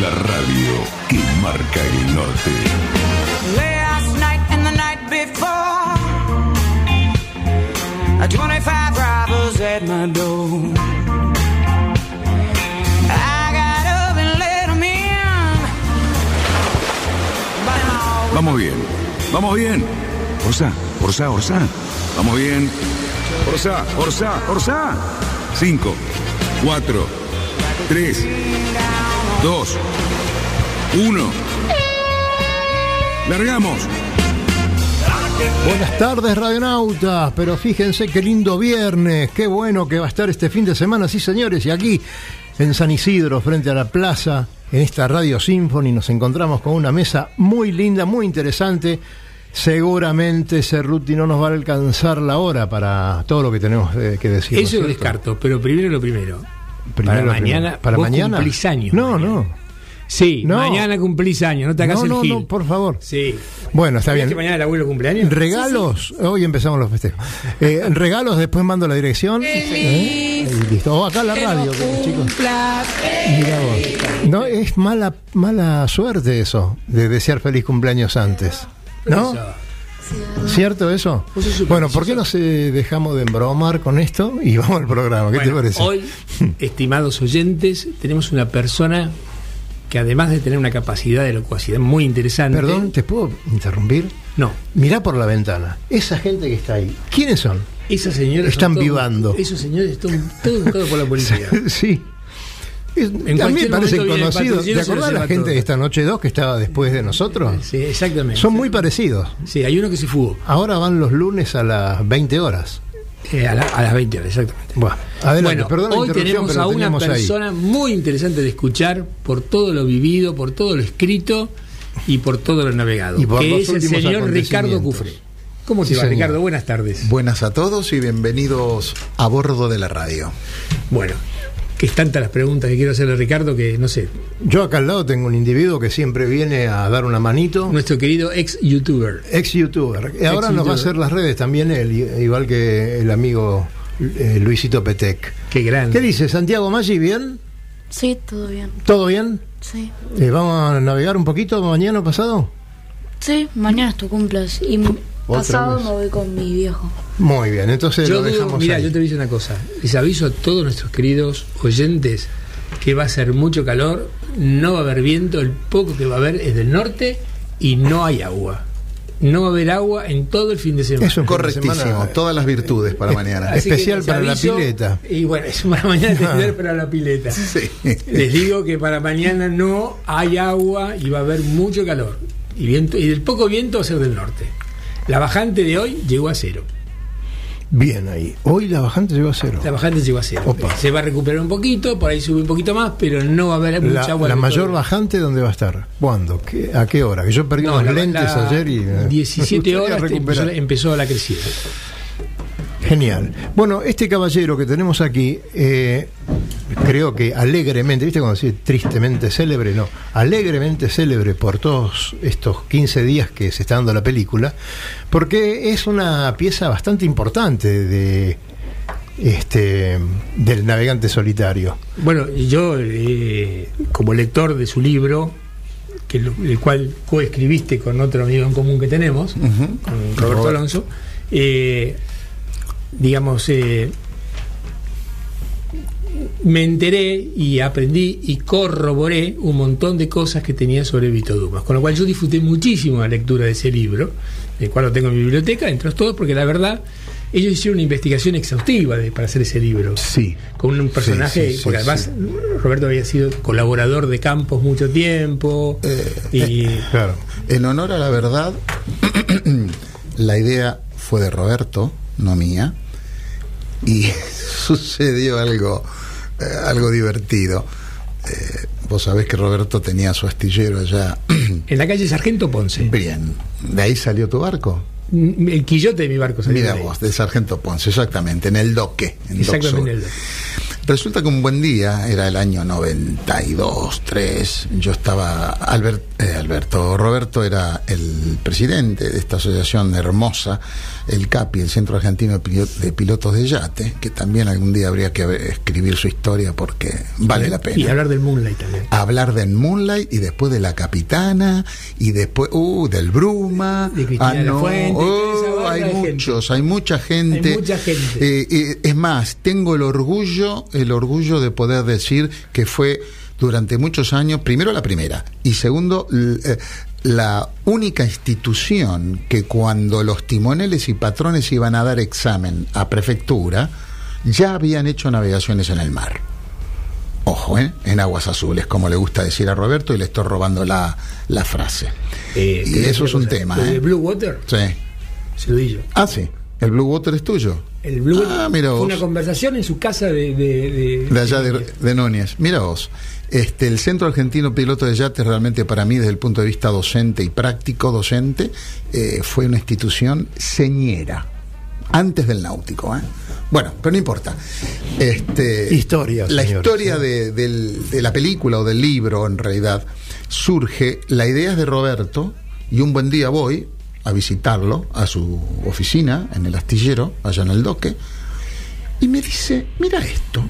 La radio que marca el norte. Last night and the night before, 25 robbers at my door. I got up and let 'em in. Vamos bien, vamos bien. Orsa, Orsa, Orsa. Vamos bien. Orsa, Orsa, Orsa. 5, 4, 3, 2, 1. Largamos. Buenas tardes, radionautas. Pero fíjense qué lindo viernes. Qué bueno que va a estar este fin de semana, sí, señores. Y aquí, en San Isidro, frente a la plaza, en esta Radio Symphony, nos encontramos con una mesa muy linda, muy interesante. Seguramente Cerruti no nos va a alcanzar la hora para todo lo que tenemos eh, que decir. ¿no es Eso lo cierto? descarto, pero primero lo primero. Primero, para mañana, ¿Para vos mañana? cumplís años. No, mañana. no. Sí, No. mañana cumplís años, no te hagas No, el no, gil. no, por favor. Sí. Bueno, está ¿Sabías bien. que mañana el abuelo cumpleaños? Regalos, hoy empezamos los festejos. Eh, regalos, después mando la dirección. ¿eh? Y listo. O acá la radio, chicos. Mira vos. No, es mala, mala suerte eso, de desear feliz cumpleaños antes. ¿No? ¿Cierto eso? Súper Bueno, ¿por qué no se dejamos de embromar con esto y vamos al programa? ¿Qué te parece? Hoy, estimados oyentes, tenemos una persona que además de tener una capacidad de locuacidad muy interesante. Perdón, ¿te puedo interrumpir? No, Mirá por la ventana. Esa gente que está ahí, ¿quiénes son? esa señora. Están vivando. Esos señores están todos buscados por la policía. sí. Es- En a mí me parecen conocidos. ¿Te acordás los la gente todo. de esta noche 2 que estaba después de nosotros? Sí, exactamente. Son muy parecidos. Sí, hay uno que se fugó Ahora van los lunes a las 20 horas. eh, a, la- a las 20 horas, exactamente. Bueno, adelante, bueno, perdón la hoy interrupción, tenemos pero a una ahí. persona muy interesante de escuchar por todo lo vivido, por todo lo escrito y por todo lo navegado, Y por que es el señor Ricardo. Cufré. ¿Cómo te Sí, va, señor. Ricardo? Buenas tardes. Buenas a todos y bienvenidos a bordo de la radio. Bueno, que es tantas las preguntas que quiero hacerle a Ricardo que no sé. Yo acá al lado tengo un individuo que siempre viene a dar una manito. Nuestro querido ex youtuber. Ex youtuber. Y ahora nos va a hacer las redes también él, igual que el amigo eh, Luisito Petec. Qué grande. ¿Qué dice Santiago Maggi? ¿Bien? Sí, todo bien. ¿Todo bien? Sí. Eh, ¿Vamos a navegar un poquito mañana o pasado? Sí, mañana es tu cumpleaños. Y pasado vez. me voy con mi viejo. Muy bien, entonces Yo lo dejamos mira, yo te voy a decir una cosa. Les aviso a todos nuestros queridos oyentes que va a ser mucho calor, no va a haber viento, el poco que va a haber es del norte y no hay agua. No va a haber agua en todo el fin de semana. Eso Correctísimo, semana- todas las virtudes para mañana. Especial para la pileta. Y bueno, es para mañana especial para la pileta. Sí. Les digo que para mañana no hay agua y va a haber mucho calor. Y, viento, y el poco viento va a ser del norte. La bajante de hoy llegó a cero. Bien ahí. Hoy la bajante llegó a cero. La bajante llegó a cero. Opa. Se va a recuperar un poquito, por ahí sube un poquito más, pero no va a haber mucha La, agua. la mayor bajante, ¿dónde va a estar? ¿Cuándo? ¿Qué- ¿A qué hora? Que yo perdí No, la- lentes la- ayer y. eh, 17 me gustaría horas empezó, empezó la crecida. Genial. Bueno, este caballero que tenemos aquí, eh, creo que alegremente, ¿viste cuando decís tristemente célebre? No, alegremente célebre por todos estos 15 días que se está dando la película, porque es una pieza bastante importante de este del navegante solitario. Bueno, y yo, eh, como lector de su libro, que lo- el cual coescribiste con otro amigo en común que tenemos, con Roberto Robert. Alonso, eh, digamos, eh, me enteré y aprendí y corroboré un montón de cosas que tenía sobre Vito Dumas, con lo cual yo disfruté muchísimo la lectura de ese libro, el cual lo tengo en mi biblioteca, entre todos, porque la verdad, ellos hicieron una investigación exhaustiva de- para hacer ese libro Sí. con un personaje, sí, sí, porque además Roberto había sido colaborador de Campos mucho tiempo y Claro. En honor a la verdad, la idea fue de Roberto, no mía, y sucedió algo, eh, algo divertido. eh, vos sabés que Roberto tenía su astillero allá. En la calle Sargento Ponce. Bien, ¿de ahí salió tu barco? Mm, El quillote de mi barco salió Mira de vos, de Sargento Ponce, exactamente, en el doque. En Exactamente en el doque. Resulta que un buen día, era el año 92, 3, yo estaba, Albert- eh, Alberto, Roberto era el presidente de esta asociación hermosa, el CAPI, el Centro Argentino de Pilo- de Pilotos de Yate, que también algún día habría que escribir su historia porque vale la pena Y hablar del Moonlight también. hablar de Moonlight y después de la Capitana y después uh, del Bruma. De la Fuente, oh, hay gente. muchos, hay mucha gente. Hay mucha gente. Eh, eh, es más, tengo el orgullo, el orgullo de poder decir que fue durante muchos años, primero la primera y segundo eh, la única institución que cuando los timoneles y patrones iban a dar examen a prefectura ya habían hecho navegaciones en el mar. Ojo, ¿eh? en aguas azules, como le gusta decir a Roberto, y le estoy robando la, la frase. Eh, y ¿querés eso es un tema. cosa? ¿eh? ¿El Blue Water? Sí. Se lo di yo. Ah, sí. ¿El Blue Water es tuyo? El Blue Ah, fue una conversación en su casa de... De, de- De allá de, de Núñez. Mira vos. Este, el Centro Argentino Piloto de Yates realmente para mí, desde el punto de vista docente y práctico docente, eh, fue una institución señera. Antes del náutico, ¿eh? Bueno, pero no importa. Este, Historia, La señores, historia ¿eh? de, del- de la película o del libro, en realidad, surge. La idea es de Roberto, y un buen día voy a visitarlo a su oficina, en el astillero, allá en el doque, y me dice, mira esto,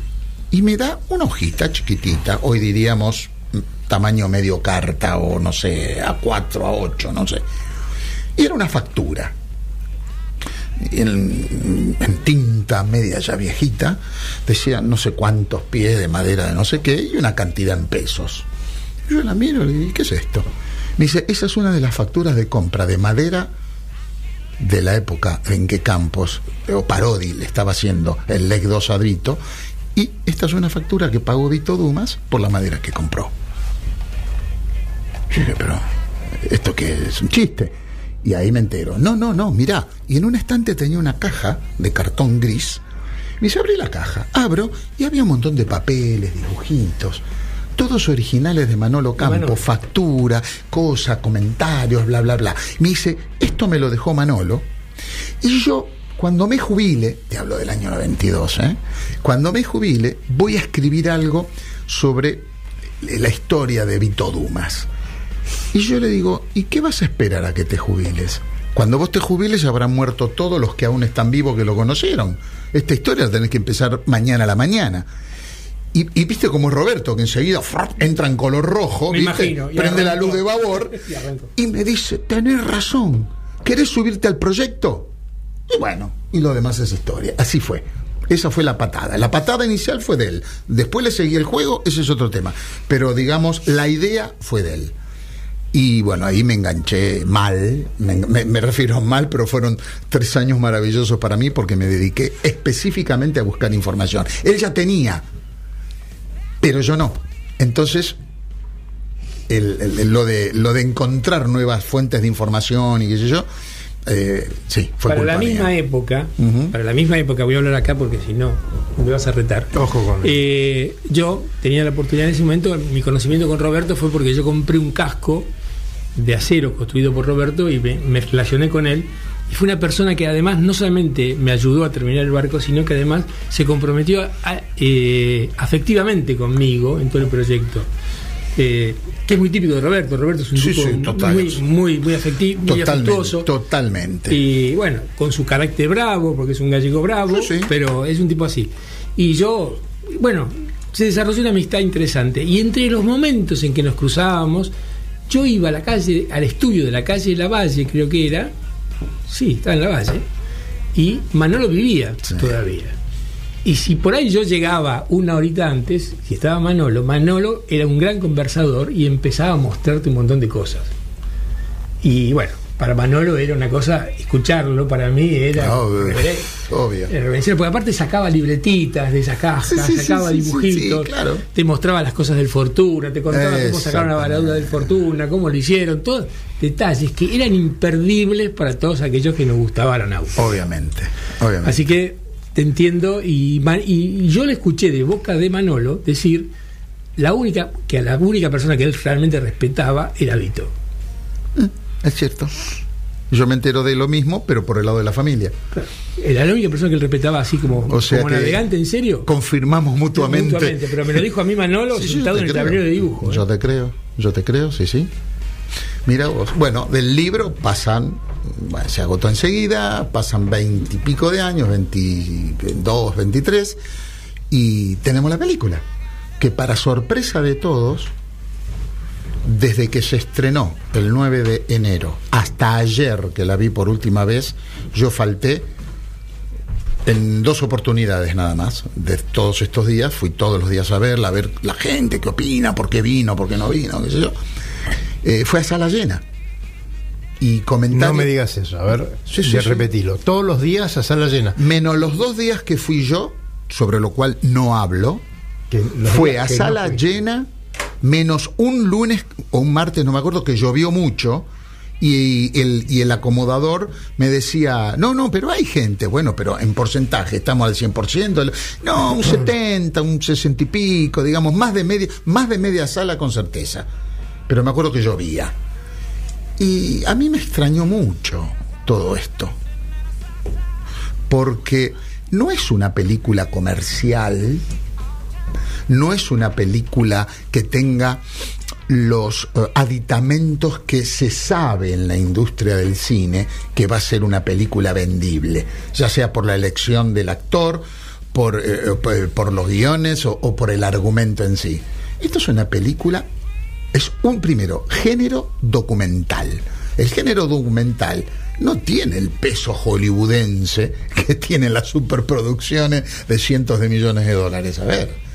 y me da una hojita chiquitita, hoy diríamos mm, tamaño medio carta o no sé, a 4, a 8, no sé. Y era una factura. En, en tinta media ya viejita, decía no sé cuántos pies de madera de no sé qué y una cantidad en pesos. Yo la miro y le digo, ¿qué es esto? Me dice, esa es una de las facturas de compra de madera de la época en que Campos o Parodi le estaba haciendo el LEC 2 a y esta es una factura que pagó Vito Dumas por la madera que compró. Yo dije, pero esto que es un chiste. Y ahí me entero. No, no, no, mirá. Y en un estante tenía una caja de cartón gris. Me dice, abrí la caja. Abro y había un montón de papeles, dibujitos. Todos originales de Manolo Campo, factura, cosas, comentarios, bla, bla, bla. Me dice, esto me lo dejó Manolo. Y yo, cuando me jubile, te hablo del año 92, ¿eh? cuando me jubile, voy a escribir algo sobre la historia de Vito Dumas. Y yo le digo, ¿y qué vas a esperar a que te jubiles? Cuando vos te jubiles habrán muerto todos los que aún están vivos que lo conocieron. Esta historia la tenés que empezar mañana a la mañana. Y, y viste como es Roberto, que enseguida ¡frap! entra en color rojo, Me ¿viste? imagino, y prende la luz de babor y me dice, tenés razón, ¿querés subirte al proyecto? Y bueno, y lo demás es historia. Así fue. Esa fue la patada. La patada inicial fue de él. Después le seguí el juego, ese es otro tema. Pero digamos, la idea fue de él. Y bueno, ahí me enganché mal, me, me- me refiero mal, pero fueron tres años maravillosos para mí porque me dediqué específicamente a buscar información. Él ya tenía, pero yo no. Entonces, el- el- el- lo, de, lo de encontrar nuevas fuentes de información y qué sé yo, eh, sí, fue para culpa la misma mía. época, para la misma época, voy a hablar acá porque si no me vas a retar. Ojo con Eh, yo tenía la oportunidad en ese momento, mi conocimiento con Roberto fue porque yo compré un casco de acero construido por Roberto y me, me relacioné con él. Y fue una persona que además no solamente me ayudó a terminar el barco, sino que además se comprometió a- eh, afectivamente conmigo en todo el proyecto. Eh, que es muy típico de Roberto. Roberto es un Sí, tipo sí, total. muy, muy, muy, afecti- muy afectuoso. totalmente. Y bueno, con su carácter bravo, porque es un gallego bravo, Sí, pero es un tipo así. Y yo, bueno, se desarrolló una amistad interesante. Y entre los momentos en que nos cruzábamos, yo iba a la calle, al estudio de la calle La Valle, creo que era. Sí, estaba en La Valle. Y Manolo vivía Sí. todavía. Y si por ahí yo llegaba una horita antes, si estaba Manolo, Manolo era un gran conversador y empezaba a mostrarte un montón de cosas. Y bueno, para Manolo era una cosa, escucharlo para mí era Obvio, era- obvio. era porque aparte sacaba libretitas de esas cajas, Sí, sí, sacaba sí, dibujitos, sí, claro. te mostraba las cosas del Fortuna, te contaba cómo sacaron la varadura del Fortuna, cómo lo hicieron, todos detalles que eran imperdibles para todos aquellos que nos gustaba la náutica. Obviamente, obviamente. Así que te entiendo y, yo le escuché de boca de Manolo decir la única, que a la única persona que él realmente respetaba era Vito. Es cierto. Yo me entero de lo mismo, pero por el lado de la familia. Era la única persona que él respetaba así como, O sea como navegante, ¿en serio? Confirmamos mutuamente. Mutuamente, pero me lo dijo a mí Manolo Sí, sentado en el tablero de dibujo. ¿eh? Yo te creo, yo te creo, sí, sí. Mira vos. Bueno, del libro pasan, bueno, se agotó enseguida, pasan veintipico de años, 22, 23, y tenemos la película, que para sorpresa de todos, desde que se estrenó el 9 de enero hasta ayer que la vi por última vez, yo falté en dos oportunidades nada más de todos estos días. Fui todos los días a verla, a ver la gente qué opina, por qué vino, por qué no vino, qué sé yo. Eh, fue a sala llena. Y comentarios. No me digas eso, a ver, Sí, sí. Todos los días a sala llena. Menos los dos días que fui yo, sobre lo cual no hablo, Que fue a no sala llena, menos un lunes o un martes, no me acuerdo, que llovió mucho. Y el, y el acomodador me decía, no, no, pero hay gente, bueno, pero en porcentaje, estamos al 100%, el- no, un 70, un 60 y pico, digamos, más de media, más de media sala con certeza. Pero me acuerdo que llovía. Y a mí me extrañó mucho todo esto porque no es una película comercial, no es una película que tenga los eh, aditamentos que se sabe en la industria del cine que va a ser una película vendible, ya sea por la elección del actor, por, eh, por, por los guiones o, o por el argumento en sí. Esto es una película, es un primero género documental. El género documental no tiene el peso hollywoodense que tienen las superproducciones de cientos de millones de dólares. A ver,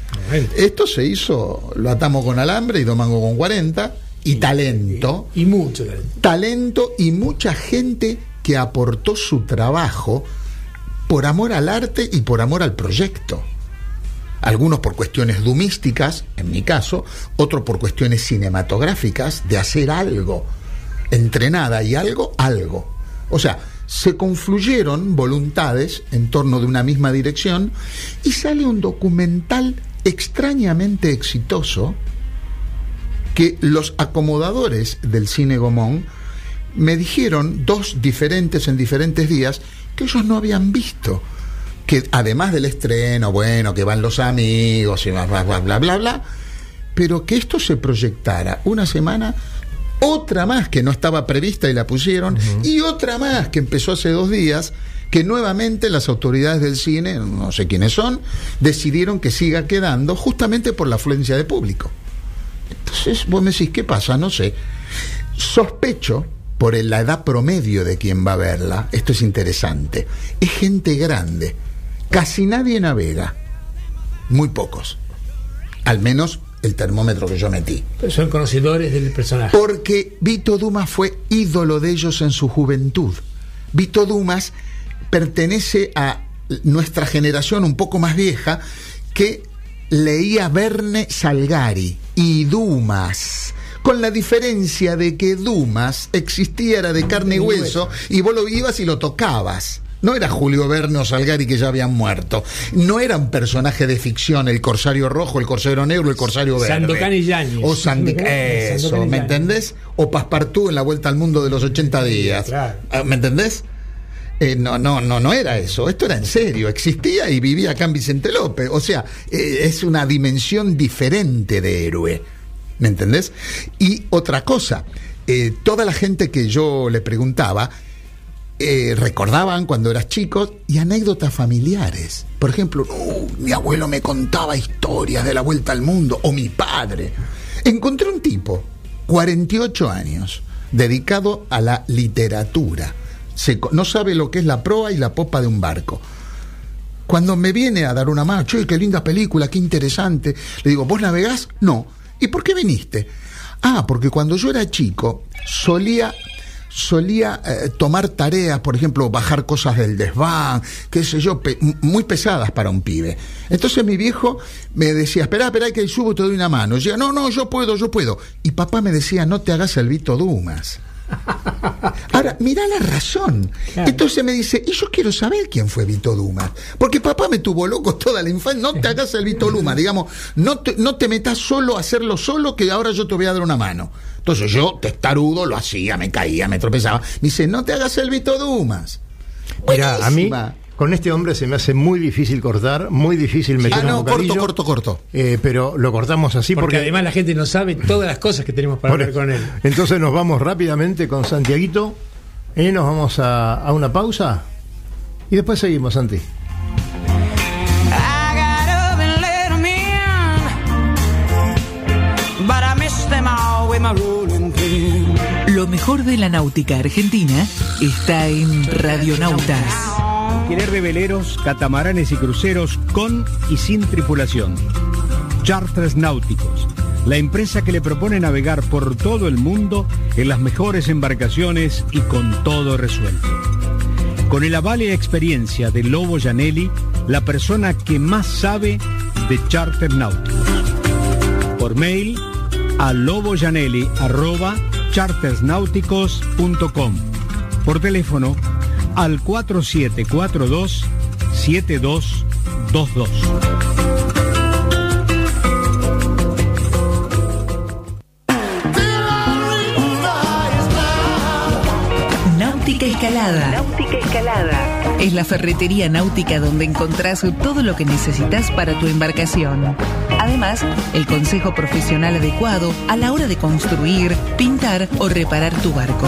esto se hizo, lo atamos con alambre y domango con 40 y talento Y mucho talento. talento y mucha gente que aportó su trabajo por amor al arte y por amor al proyecto. Algunos por cuestiones dumísticas, en mi caso, otros por cuestiones cinematográficas, de hacer algo, entrenada y algo, algo. O sea, se confluyeron voluntades en torno de una misma dirección y sale un documental extrañamente exitoso que los acomodadores del cine Gomón me dijeron, dos diferentes en diferentes días, que ellos no habían visto. Que además del estreno, bueno, que van los amigos y bla, bla, bla, bla, bla, bla, pero que esto se proyectara una semana, otra más que no estaba prevista y la pusieron, y otra más que empezó hace dos días, que nuevamente las autoridades del cine, no sé quiénes son, decidieron que siga quedando justamente por la afluencia de público. Entonces vos me decís, ¿qué pasa? No sé. Sospecho, por la edad promedio de quien va a verla, esto es interesante, es gente grande. Casi nadie navega. Muy pocos. Al menos el termómetro que yo metí. Pero son conocedores del personaje. Porque Vito Dumas fue ídolo de ellos en su juventud. Vito Dumas pertenece a nuestra generación un poco más vieja que leía Verne Salgari y Dumas. Con la diferencia de que Dumas existía, era de carne y hueso, y vos lo ibas y lo tocabas. No era Julio Verne o Salgari que ya habían muerto. No era un personaje de ficción, el corsario rojo, el corsario negro, el corsario verde. Sandokan y Yáñez. O Sandi- y Eso, ¿me entendés? O Paspartú en la vuelta al mundo de los 80 días. Ah, ¿Me entendés? Eh, no, no, no, no era eso. Esto era en serio. Existía y vivía acá en Vicente López. O sea, eh, es una dimensión diferente de héroe. ¿Me entendés? Y otra cosa, eh, toda la gente que yo le preguntaba eh, recordaban cuando eras chico y anécdotas familiares. Por ejemplo, "No, mi abuelo me contaba historias de la vuelta al mundo, o mi padre. Encontré un tipo, 48 años, dedicado a la literatura. No sabe lo que es la proa y la popa de un barco. Cuando me viene a dar una mano, qué linda película, qué interesante, le digo, ¿vos navegás? No. ¿Y por qué viniste? Ah, porque cuando yo era chico solía solía eh, tomar tareas, por ejemplo, bajar cosas del desván, qué sé yo, pe- muy pesadas para un pibe. Entonces mi viejo me decía, espera, espera, que subo, te doy una mano. Y yo, no, no, yo puedo, yo puedo. Y papá me decía, no te hagas el Vito Dumas. Ahora, mira la razón. Claro. Entonces me dice, y yo quiero saber quién fue Vito Dumas. Porque papá me tuvo loco toda la infancia. No te hagas el Vito Dumas, digamos, no te, no te metas solo a hacerlo solo, que ahora yo te voy a dar una mano. Entonces yo, testarudo, lo hacía, me caía, me tropezaba. Me dice, no te hagas el Vito Dumas. Mira, a mí. Con este hombre se me hace muy difícil cortar, muy difícil meter Ah, un no, bocadillo. corto, corto, corto. Eh, pero lo cortamos así porque, porque, además la gente no sabe todas las cosas que tenemos para Por- hablar con él. Entonces nos vamos rápidamente con Santiaguito. Eh, nos vamos a, a una pausa y después seguimos, Santi. Lo mejor de la náutica argentina está en Radionautas. Alquiler de veleros, catamaranes y cruceros con y sin tripulación. Charters Náuticos, la empresa que le propone navegar por todo el mundo en las mejores embarcaciones y con todo resuelto. Con el aval y experiencia de Lobo Janelli, la persona que más sabe de charter náuticos. Por mail a loboyanelli.chartersnáuticos.com. Por teléfono al 4742 7222. Náutica Escalada. Náutica Escalada. Es la ferretería náutica donde encontrás todo lo que necesitas para tu embarcación. Además, el consejo profesional adecuado a la hora de construir, pintar o reparar tu barco.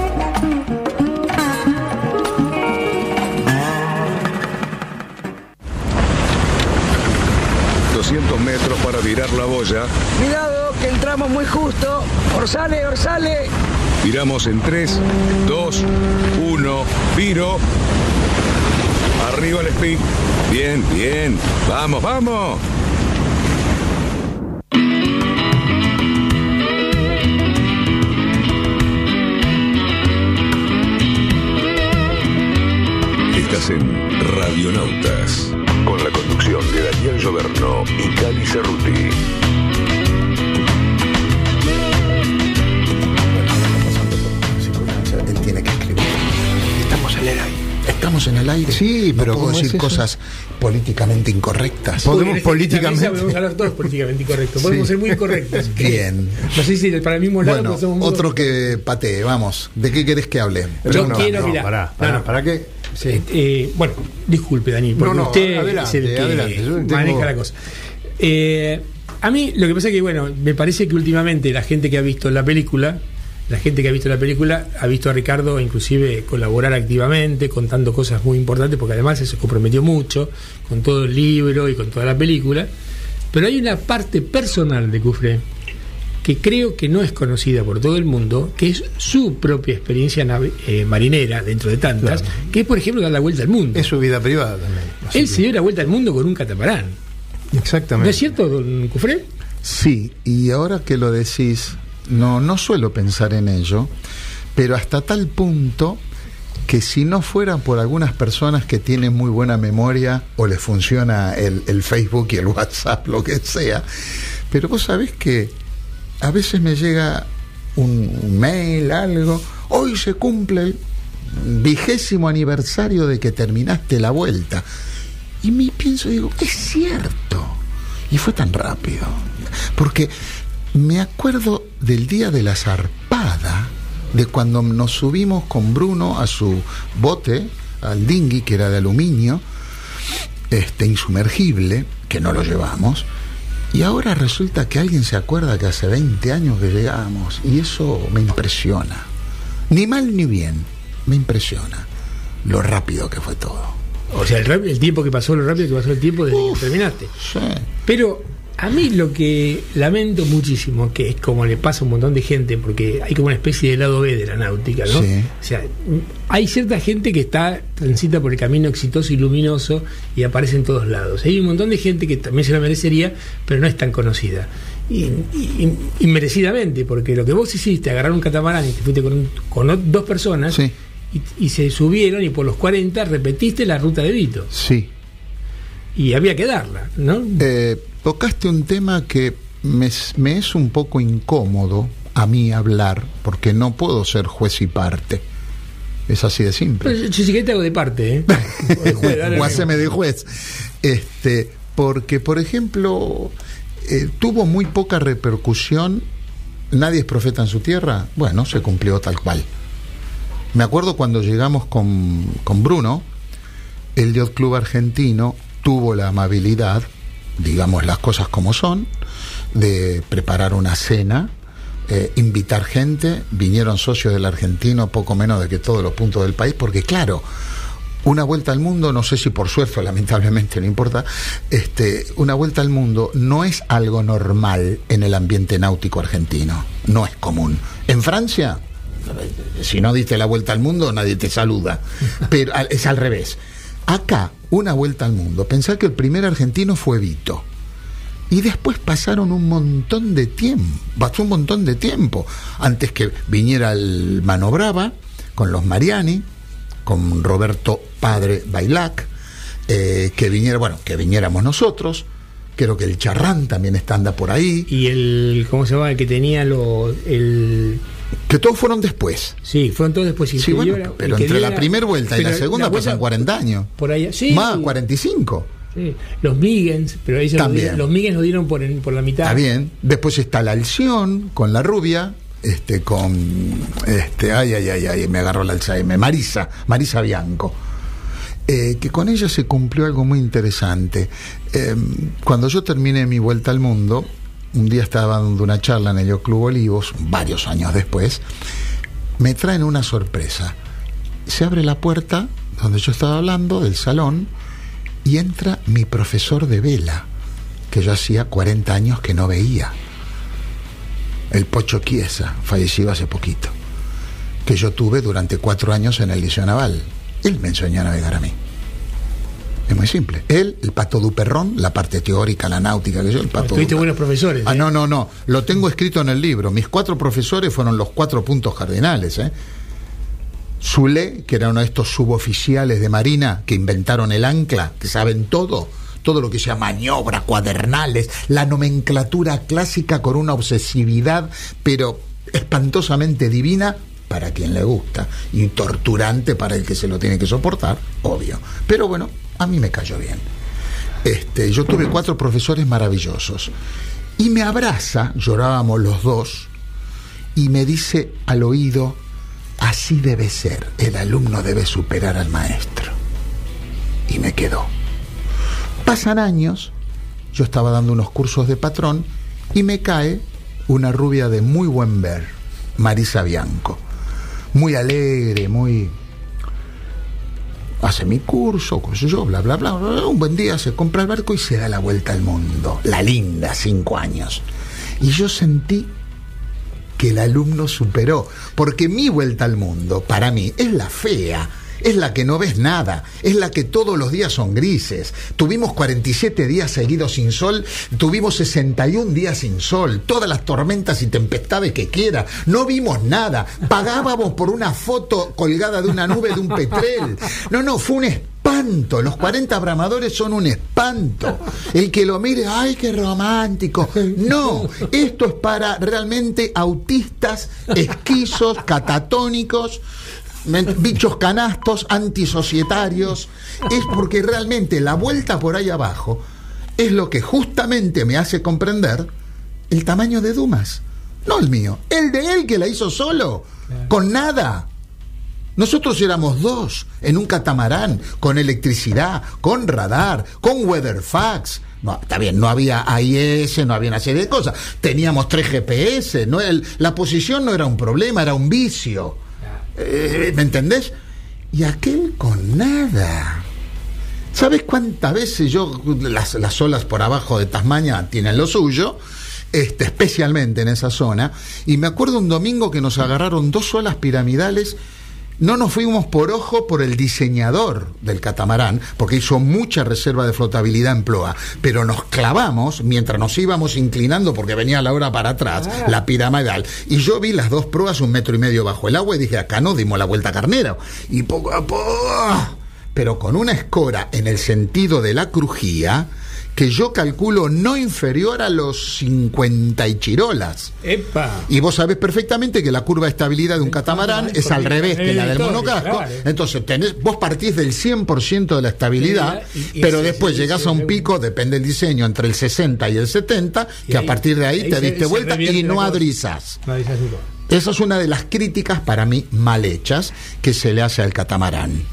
200 metros para virar la boya. Cuidado, que entramos muy justo. Orsale, orsale. Viramos en 3, 2, 1, viro. Arriba el speed. Bien, bien. Vamos, vamos. Estás en Radionautas, con la conducción de Daniel Lloberno y Cali Cerruti. Él tiene que escribir. Estamos en el aire. Estamos en el aire. Sí, pero no puedo ¿cómo es decir eso? cosas políticamente incorrectas. Podemos esta políticamente- Podemos hablar todos políticamente incorrectos. Podemos Sí. ser muy correctos. Bien. No sé si para el mismo lado Bueno, somos muy- otro que patee, vamos. ¿De qué querés que hable? Yo no, quiero, no, mirá. pará, No, pará, no. ¿para qué? Sí. Eh, bueno, disculpe, Dani, porque No, no, usted adelante, es el que adelante, yo tengo- maneja la cosa. Eh, a mí lo que pasa es que, bueno, me parece que últimamente la gente que ha visto la película, la gente que ha visto la película, ha visto a Ricardo inclusive colaborar activamente, contando cosas muy importantes, porque además se comprometió mucho con todo el libro y con toda la película. Pero hay una parte personal de Cufré que creo que no es conocida por todo el mundo, que es su propia experiencia nave- eh, marinera, dentro de tantas, que es, por ejemplo, dar la vuelta al mundo. Es su vida privada también. Él se dio la vuelta al mundo con un catamarán. Exactamente. ¿No es cierto, don Cufré? Sí, y ahora que lo decís, no, no suelo pensar en ello, pero hasta tal punto que si no fuera por algunas personas que tienen muy buena memoria o les funciona el, el Facebook y el WhatsApp, lo que sea, pero vos sabés que a veces me llega un, mail, algo, hoy se cumple el vigésimo aniversario de que terminaste la vuelta. Y me pienso, digo, es cierto. Y fue tan rápido. Porque me acuerdo del día de la zarpada, de cuando nos subimos con Bruno a su bote, al dinghy, que era de aluminio, este insumergible, que no lo llevamos. Y ahora resulta que alguien se acuerda que hace 20 años que llegamos. Y eso me impresiona. Ni mal ni bien, me impresiona lo rápido que fue todo. O sea, el, el tiempo que pasó, lo rápido que pasó el tiempo desde Uf. que terminaste. Sí. Pero A mí lo que lamento muchísimo, que es como le pasa a un montón de gente, porque hay como una especie de lado B de la náutica, ¿no? Sí. O sea, hay cierta gente que está transita por el camino exitoso y luminoso y aparece en todos lados. Hay un montón de gente que también se la merecería, pero no es tan conocida. Y, y- y merecidamente, porque lo que vos hiciste, agarrar un catamarán y te fuiste con, con dos personas Sí. y, y se subieron y por los 40 repetiste la ruta de Vito. Sí. Y había que darla, ¿no? Eh, tocaste un tema que me, es- me es un poco incómodo a mí hablar, porque no puedo ser juez y parte. Es así de simple. Pero yo, sí que te hago de parte, ¿eh? De juez, o haceme de juez. Este, porque, por ejemplo, eh, tuvo muy poca repercusión. Nadie es profeta en su tierra. Bueno, se cumplió tal cual. Me acuerdo cuando llegamos con, con Bruno, el Yacht Club Argentino tuvo la amabilidad, digamos las cosas como son, de preparar una cena, eh, invitar gente, vinieron socios del argentino, poco menos de que todos los puntos del país, porque claro, una vuelta al mundo, no sé si por suerte lamentablemente, no importa, este, una vuelta al mundo no es algo normal en el ambiente náutico argentino, no es común. En Francia, si no diste la vuelta al mundo, nadie te saluda, pero es al revés. Acá, una vuelta al mundo, pensar que el primer argentino fue Vito. Y después pasaron un montón de tiempo, pasó un montón de tiempo, antes que viniera el Mano Brava, con los Mariani, con Roberto Padre Bailac, eh, que viniera, bueno, que viniéramos nosotros, creo que el Charrán también está anda por ahí, Y el, ¿cómo se llama? El que tenía lo, el... que todos fueron después. Sí, fueron todos después. Sí, bueno, era- pero entre la era- primera vuelta y la segunda vuelta pasan 40 años. Por allá, sí. Más, 45. sí. Los Migens, pero ellos lo También. dieron- los lo dieron por, en- por la mitad. Está bien. Después está la Alción con la rubia, este, con este, ay, ay, ay, ay, me agarró el Alzheimer, Marisa, Marisa Bianco. Eh, que con ella se cumplió algo muy interesante. Eh, cuando yo terminé mi vuelta al mundo, un día estaba dando una charla en el Club Olivos, varios años después, me traen una sorpresa. Se abre la puerta donde yo estaba hablando, del salón, y entra mi profesor de vela, que yo hacía 40 años que no veía. El Pocho Chiesa, fallecido hace poquito, que yo tuve durante cuatro años en el Liceo Naval. Él me enseñó a navegar a mí. Es muy simple. Él, el pato Duperrón, la parte teórica, la náutica, que yo, el pato Tuviste buenos profesores. Ah, ¿eh? no, no, no. Lo tengo escrito en el libro. Mis cuatro profesores fueron los cuatro puntos cardinales. ¿eh? Zule, que era uno de estos suboficiales de Marina que inventaron el ancla, que saben todo, todo lo que sea maniobra, cuadernales, la nomenclatura clásica con una obsesividad, pero espantosamente divina para quien le gusta y torturante para el que se lo tiene que soportar, obvio. Pero bueno, a mí me cayó bien. Este, yo tuve cuatro profesores maravillosos y me abraza, llorábamos los dos, y me dice al oído, así debe ser, el alumno debe superar al maestro. Y me quedó. Pasan años, yo estaba dando unos cursos de patrón y me cae una rubia de muy buen ver, Marisa Bianco. Muy alegre, muy... Hace mi curso, qué sé yo, bla, bla, bla, bla. Un buen día se compra el barco y se da la vuelta al mundo. La linda, cinco años. Y yo sentí que el alumno superó, porque mi vuelta al mundo, para mí, es la fea, es la que no ves nada, es la que todos los días son grises. Tuvimos 47 días seguidos sin sol, tuvimos 61 días sin sol, todas las tormentas y tempestades que quiera, no vimos nada, pagábamos por una foto colgada de una nube de un petrel. No, no, fue un espanto. Los 40 bramadores son un espanto. El que lo mire, ay, qué romántico. No, esto es para realmente autistas, esquizos, catatónicos, bichos canastos, antisocietarios. Es porque realmente la vuelta por ahí abajo es lo que justamente me hace comprender el tamaño de Dumas. No el mío, el de él que la hizo solo, con nada. Nosotros éramos dos en un catamarán, con electricidad, con radar, con weatherfax. No, está bien, no había AIS, no había una serie de cosas. Teníamos tres GPS, no el- la posición no era un problema, era un vicio. Eh, ¿Me entendés? Y aquel con nada. ¿Sabes cuántas veces yo, las, las olas por abajo de Tasmania tienen lo suyo? Este, especialmente en esa zona. Y me acuerdo un domingo que nos agarraron dos olas piramidales. No nos fuimos por ojo por el diseñador del catamarán, porque hizo mucha reserva de flotabilidad en proa, pero nos clavamos mientras nos íbamos inclinando porque venía la hora para atrás, la piramidal, y yo vi las dos proas un metro y medio bajo el agua y dije, acá no dimos la vuelta carnera. Y poco a poco, pero con una escora en el sentido de la crujía, que yo calculo no inferior a los 50 y chirolas. ¡Epa! Y vos sabés perfectamente que la curva de estabilidad de un catamarán es al revés que la del monocasco. claro. Entonces tenés, vos partís del 100% de la estabilidad, Y- y pero después llegás a un pico, depende del diseño, entre el 60 y el 70, Y que ahí- a partir de ahí, ahí te se- diste se vuelta y no cosa. adrizas. No. Esa es una de las críticas para mí mal hechas que se le hace al catamarán.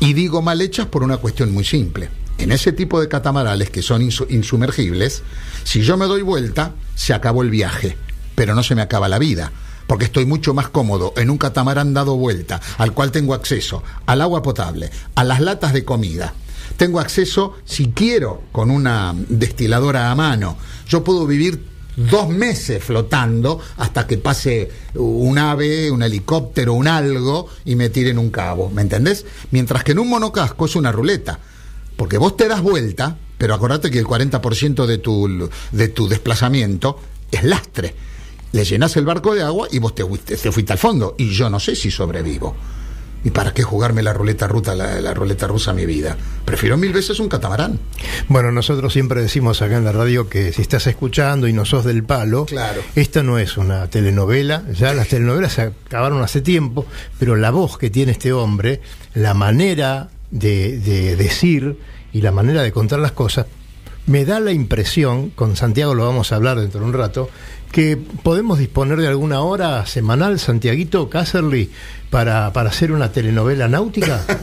Y digo mal hechas por una cuestión muy simple. En ese tipo de catamarales que son insu- insumergibles, si yo me doy vuelta, se acabó el viaje, pero no se me acaba la vida. Porque estoy mucho más cómodo en un catamarán dado vuelta, al cual tengo acceso al agua potable, a las latas de comida. Tengo acceso, si quiero, con una destiladora a mano. Yo puedo vivir dos meses flotando hasta que pase un ave, un helicóptero, un algo y me tiren un cabo, ¿me entendés? Mientras que en un monocasco es una ruleta, porque vos te das vuelta, pero acordate que el 40% de tu, de tu desplazamiento es lastre. Le llenas el barco de agua y vos te, fuiste- te fuiste al fondo, y yo no sé si sobrevivo. ¿Y para qué jugarme la ruleta ruta, la, la ruleta rusa a mi vida? Prefiero mil veces un catamarán. Bueno, nosotros siempre decimos acá en la radio que si estás escuchando y no sos del palo, Claro. esta no es una telenovela, ya las telenovelas se acabaron hace tiempo, pero la voz que tiene este hombre, la manera de, de decir y la manera de contar las cosas, me da la impresión, con Santiago lo vamos a hablar dentro de un rato, que podemos disponer de alguna hora semanal, Santiaguito Caserly, para, para hacer una telenovela náutica.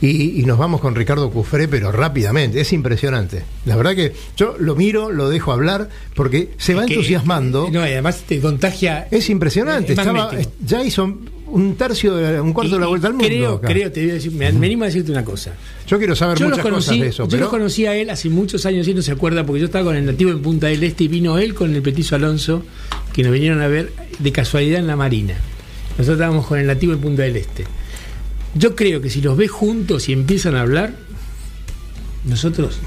Y, y nos vamos con Ricardo Cufré, pero rápidamente. Es impresionante. La verdad que yo lo miro, lo dejo hablar, porque se va Que- entusiasmando. No, y además te contagia. Es impresionante. Es Estaba, ya hizo un tercio, de, un cuarto de la vuelta al mundo. Creo, acá. creo, te voy a decir, me, me animo a decirte una cosa. Yo quiero saber Yo muchas conocí, cosas de eso. yo pero lo conocí a él hace muchos años y no se acuerda porque yo estaba con el nativo en Punta del Este y vino él con el petizo Alonso que nos vinieron a ver de casualidad en la Marina. Nosotros estábamos con el nativo en Punta del Este. Yo creo que si los ves juntos y empiezan a hablar, nosotros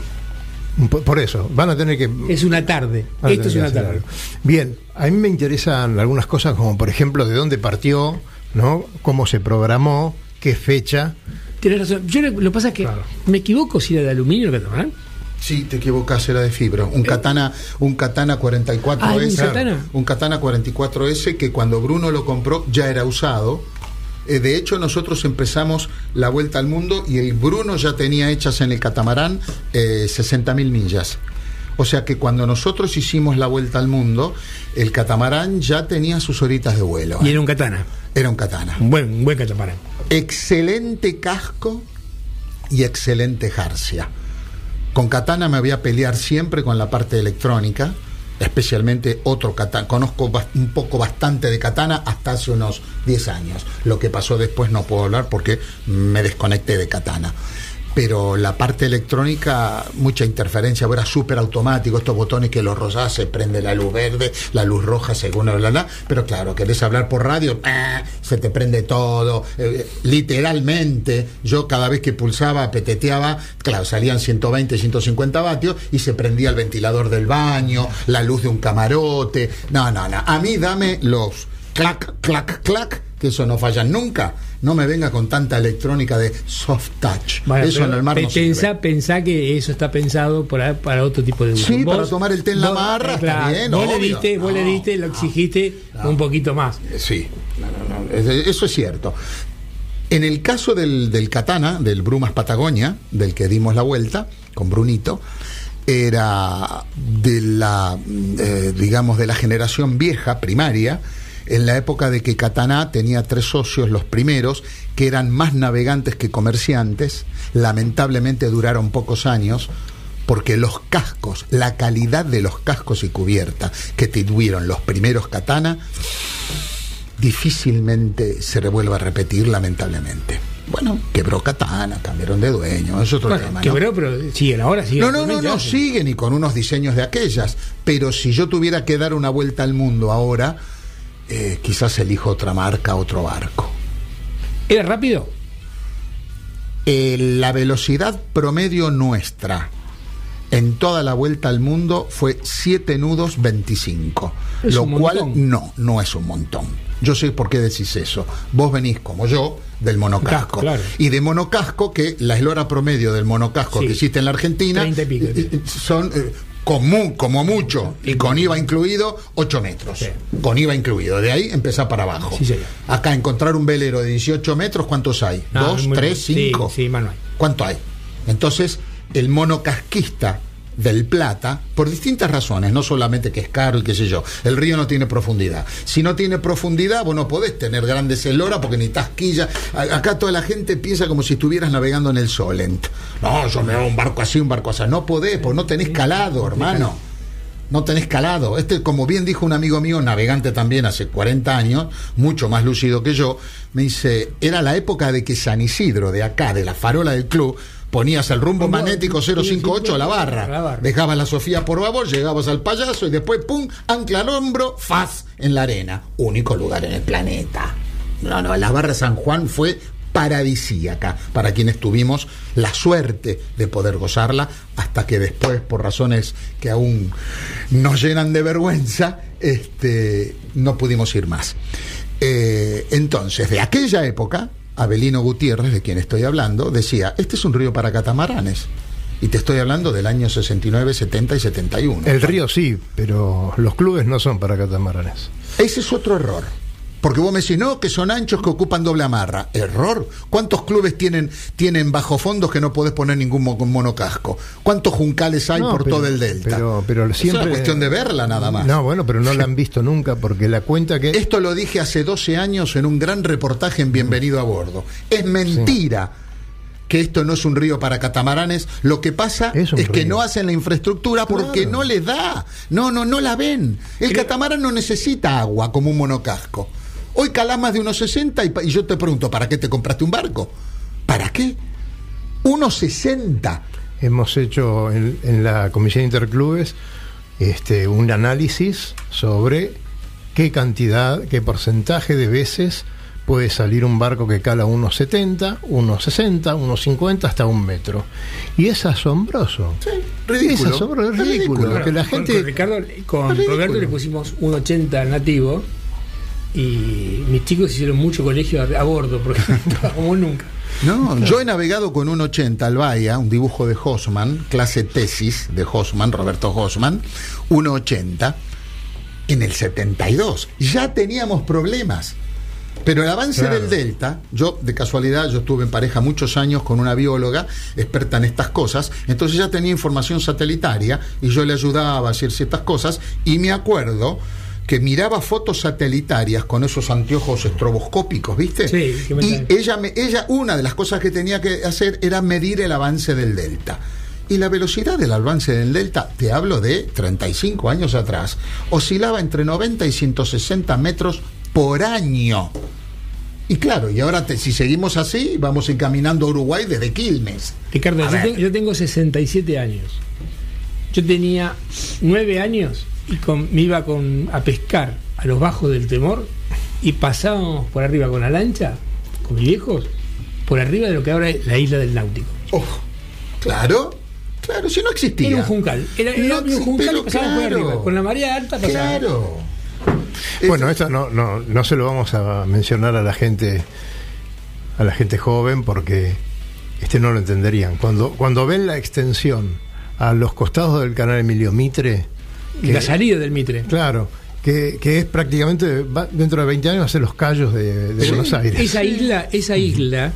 por, eso, van a tener que. es una tarde. Esto es una tarde. algo. Bien, a mí me interesan algunas cosas, como por ejemplo de dónde partió, ¿no? Cómo se programó, qué fecha. Tienes razón. Yo lo, que pasa es que Claro. me equivoco si era de aluminio el catamarán. Sí, te equivocas, era de fibro. Un katana, un katana 44S. Ah, ¿un katana? un katana 44S que cuando Bruno lo compró ya era usado. Eh, de hecho, nosotros empezamos la vuelta al mundo y el Bruno ya tenía hechas en el catamarán eh, 60.000 millas. O sea que cuando nosotros hicimos la vuelta al mundo, el catamarán ya tenía sus horitas de vuelo. Y ¿eh? era un katana. Era un katana. Un buen, un buen catamarán. excelente casco y excelente jarcia. Con katana me voy a pelear siempre con la parte electrónica, especialmente otro katana. Conozco un poco bastante de katana hasta hace unos 10 años. Lo que pasó después no puedo hablar porque me desconecté de katana. Pero la parte electrónica, mucha interferencia, era súper automático, estos botones que los rozás, se prende la luz verde, la luz roja, según bla, bla. Pero claro, querés hablar por radio, ¡ah! se te prende todo. Eh, literalmente, yo cada vez que pulsaba, peteteaba, claro, salían 120, 150 vatios y se prendía el ventilador del baño, la luz de un camarote. No, no, no. A mí dame los clac, clac, clac, que eso no fallan nunca. No me venga con tanta electrónica de soft touch. Bueno, eso en el mar no pe- pensá, que eso está pensado para, para otro tipo de uso. Sí, para tomar el té en la vos- está bien, vos le diste, vos le No, diste, lo exigiste un poquito más. Sí, no, no, no, es- eso es cierto. En el caso del, del Katana, del Brumas Patagonia, del que dimos la vuelta con Brunito, era de la, eh, digamos, de la generación vieja, primaria, en la época de que Katana tenía tres socios, los primeros, que eran más navegantes que comerciantes, lamentablemente duraron pocos años, porque los cascos, la calidad de los cascos y cubierta que tuvieron los primeros Katana, difícilmente se revuelva a repetir, lamentablemente. Bueno, quebró Katana, cambiaron de dueño, es otro Bueno, tema. ¿no? quebró, pero siguen ahora, siguen. No, no, no, no, siguen y con unos diseños de aquellas. Pero si yo tuviera que dar una vuelta al mundo ahora, eh, quizás elijo otra marca, otro barco. ¿Era rápido? Eh, la velocidad promedio nuestra en toda la vuelta al mundo fue 7 nudos 25. Es lo cual montón. no, no es un montón. Yo sé por qué decís eso. Vos venís como yo del monocasco. Casco, claro. Y de monocasco, que la eslora promedio del monocasco Sí. que existe en la Argentina 30 y pico. eh, como, mucho, y con IVA incluido, 8 metros. Sí. Con IVA incluido. De ahí empezar para abajo. Sí, señor. Acá encontrar un velero de 18 metros, ¿cuántos hay? No, ¿Dos, tres, bien. Sí, cinco? sí, no hay. ¿Cuánto hay? Entonces, el monocasquista del Plata, por distintas razones, no solamente que es caro y qué sé yo, el río no tiene profundidad. Si no tiene profundidad, vos no podés tener grandes eloras porque ni tasquilla. Acá toda la gente piensa como si estuvieras navegando en el Solent. No, yo me hago un barco así, un barco así. No podés, pues no tenés calado, hermano. No tenés calado. Este, como bien dijo un amigo mío, navegante también hace 40 años, mucho más lúcido que yo, me dice, era la época de que San Isidro, de acá, de la farola del club, ponías el rumbo magnético 058 a la barra. Dejabas la Sofía por babor, llegabas al payaso y después, pum, ancla al hombro, faz en la arena. Único lugar en el planeta. No, no, la barra San Juan fue paradisíaca para quienes tuvimos la suerte de poder gozarla hasta que después por razones que aún nos llenan de vergüenza este no pudimos ir más Eh, entonces de aquella época Abelino Gutiérrez de quien estoy hablando decía este es un río para catamaranes y te estoy hablando del año 69, 70 y 71 El río sí, pero los clubes no son para catamaranes. Ese es otro error. Porque vos me decís, no, que son anchos que ocupan doble amarra. Error. ¿Cuántos clubes tienen, tienen bajo fondos que no podés poner ningún mo- monocasco? ¿Cuántos juncales hay No, por pero- todo el delta? Pero, pero Es siempre. una cuestión de verla nada más. No, bueno, pero no la han visto nunca porque la cuenta que. Esto lo dije hace 12 años en un gran reportaje en Bienvenido a Bordo. Es mentira que esto no es un río para catamaranes. Lo que pasa es, Es que no hacen la infraestructura porque no les da. No, no, no la ven. El catamarán no necesita agua como un monocasco. Hoy calás más de unos 60 y, pa- y yo te pregunto, ¿para qué te compraste un barco? ¿Para qué? Unos 60. Hemos hecho en, en la Comisión Interclubes este, un análisis sobre qué cantidad, qué porcentaje de veces puede salir un barco que cala unos 70, unos 60, unos 50 hasta un metro. Y es asombroso. ridículo. Es asombroso, es ridículo. ridículo. Que la Con- gente... Con, Ricardo, con. Roberto le pusimos un 80 nativo y mis chicos hicieron mucho colegio a, a bordo porque no como nunca. No, yo he navegado con un 80 al Bahía, un dibujo de Hosman, clase tesis de Hosman, Roberto Hosman, 1.80, en el 72. Ya teníamos problemas. Pero el avance Claro. del Delta, yo de casualidad, yo estuve en pareja muchos años con una bióloga experta en estas cosas, entonces ya tenía información satelitaria y yo le ayudaba a hacer ciertas cosas y me acuerdo que miraba fotos satelitarias con esos anteojos estroboscópicos, ¿viste? Sí, que me y ella, me, ella, una de las cosas que tenía que hacer era medir el avance del delta. Y la velocidad del avance del delta, te hablo de 35 años atrás, oscilaba entre 90 y 160 metros por año. Y claro, y ahora te- si seguimos así, vamos encaminando a Uruguay desde Quilmes. Ricardo, yo, tengo- yo tengo 67 años. Yo tenía 9 años y con- me iba con, a pescar a los bajos del temor y pasábamos por arriba con la lancha, con mis viejos, por arriba de lo que ahora es la isla del Náutico. Oh, claro, claro, si no existía. Era un juncal. Era, era No un juncal y pasábamos por arriba. Con la marea alta pasábamos. Claro. Bueno, esto no, no, no se lo vamos a mencionar a la gente, a la gente joven, porque este no lo entenderían. Cuando, cuando ven la extensión a los costados del canal Emilio Mitre, la salida del Mitre. claro, que, que es prácticamente va- dentro de 20 años va a ser los callos de, de. Buenos Aires. Esa isla, esa isla,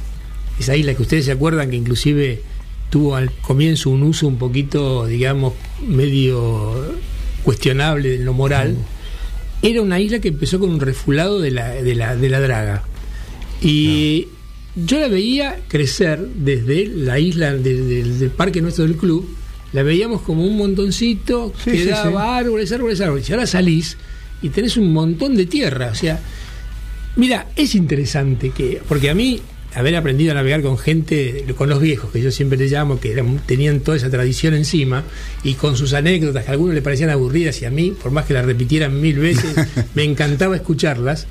esa isla que ustedes se acuerdan que inclusive tuvo al comienzo un uso un poquito, digamos, medio cuestionable en lo moral, era una isla que empezó con un refulado de la, de la, de la draga. Y yo la veía crecer desde la isla de- del- del parque nuestro del club, la veíamos como un montoncito Sí, que sí, daba árboles, árboles, árboles. Y ahora salís y tenés un montón de tierra. O sea, Mira, es interesante que, porque a mí haber aprendido a navegar con gente, con los viejos, que yo siempre les llamo, que eran- tenían toda esa tradición encima, y con sus anécdotas, que a algunos le parecían aburridas y a mí, por más que las repitieran mil veces, me encantaba escucharlas,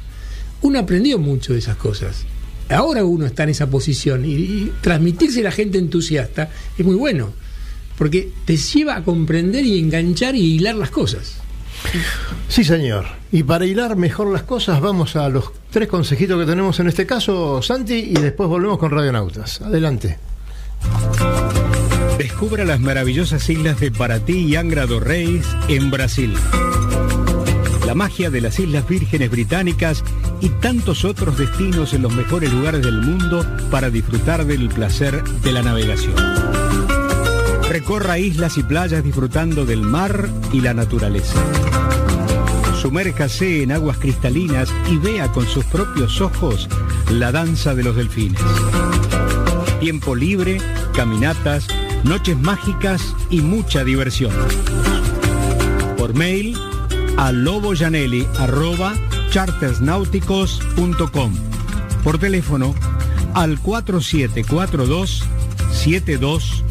uno aprendió mucho de esas cosas. Ahora uno está en esa posición y, y transmitirse a la gente entusiasta es muy bueno, porque te lleva a comprender y enganchar y hilar las cosas. Sí, señor. Y para hilar mejor las cosas, vamos a los tres consejitos que tenemos en este caso, Santi, y después volvemos con Radionautas. Adelante. Descubra las maravillosas islas de Paraty y Angra do Reis en Brasil. La magia de las Islas Vírgenes Británicas y tantos otros destinos en los mejores lugares del mundo para disfrutar del placer de la navegación. Recorra islas y playas disfrutando del mar y la naturaleza. Sumérjase en aguas cristalinas y vea con sus propios ojos la danza de los delfines. Tiempo libre, caminatas, noches mágicas y mucha diversión. Por mail a loboyanelli.chartersnáuticos.com. Por teléfono al 4742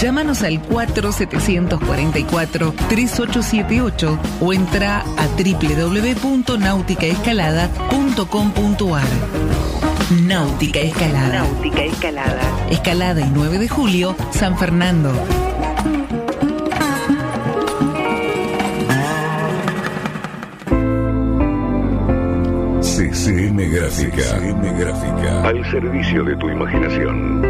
Llámanos al 4744-3878 o entra a www.nauticaescalada.com.ar. Náutica Escalada. Náutica Escalada. Escalada y 9 de julio, San Fernando. CCM Gráfica. CCM Gráfica. Al servicio de tu imaginación.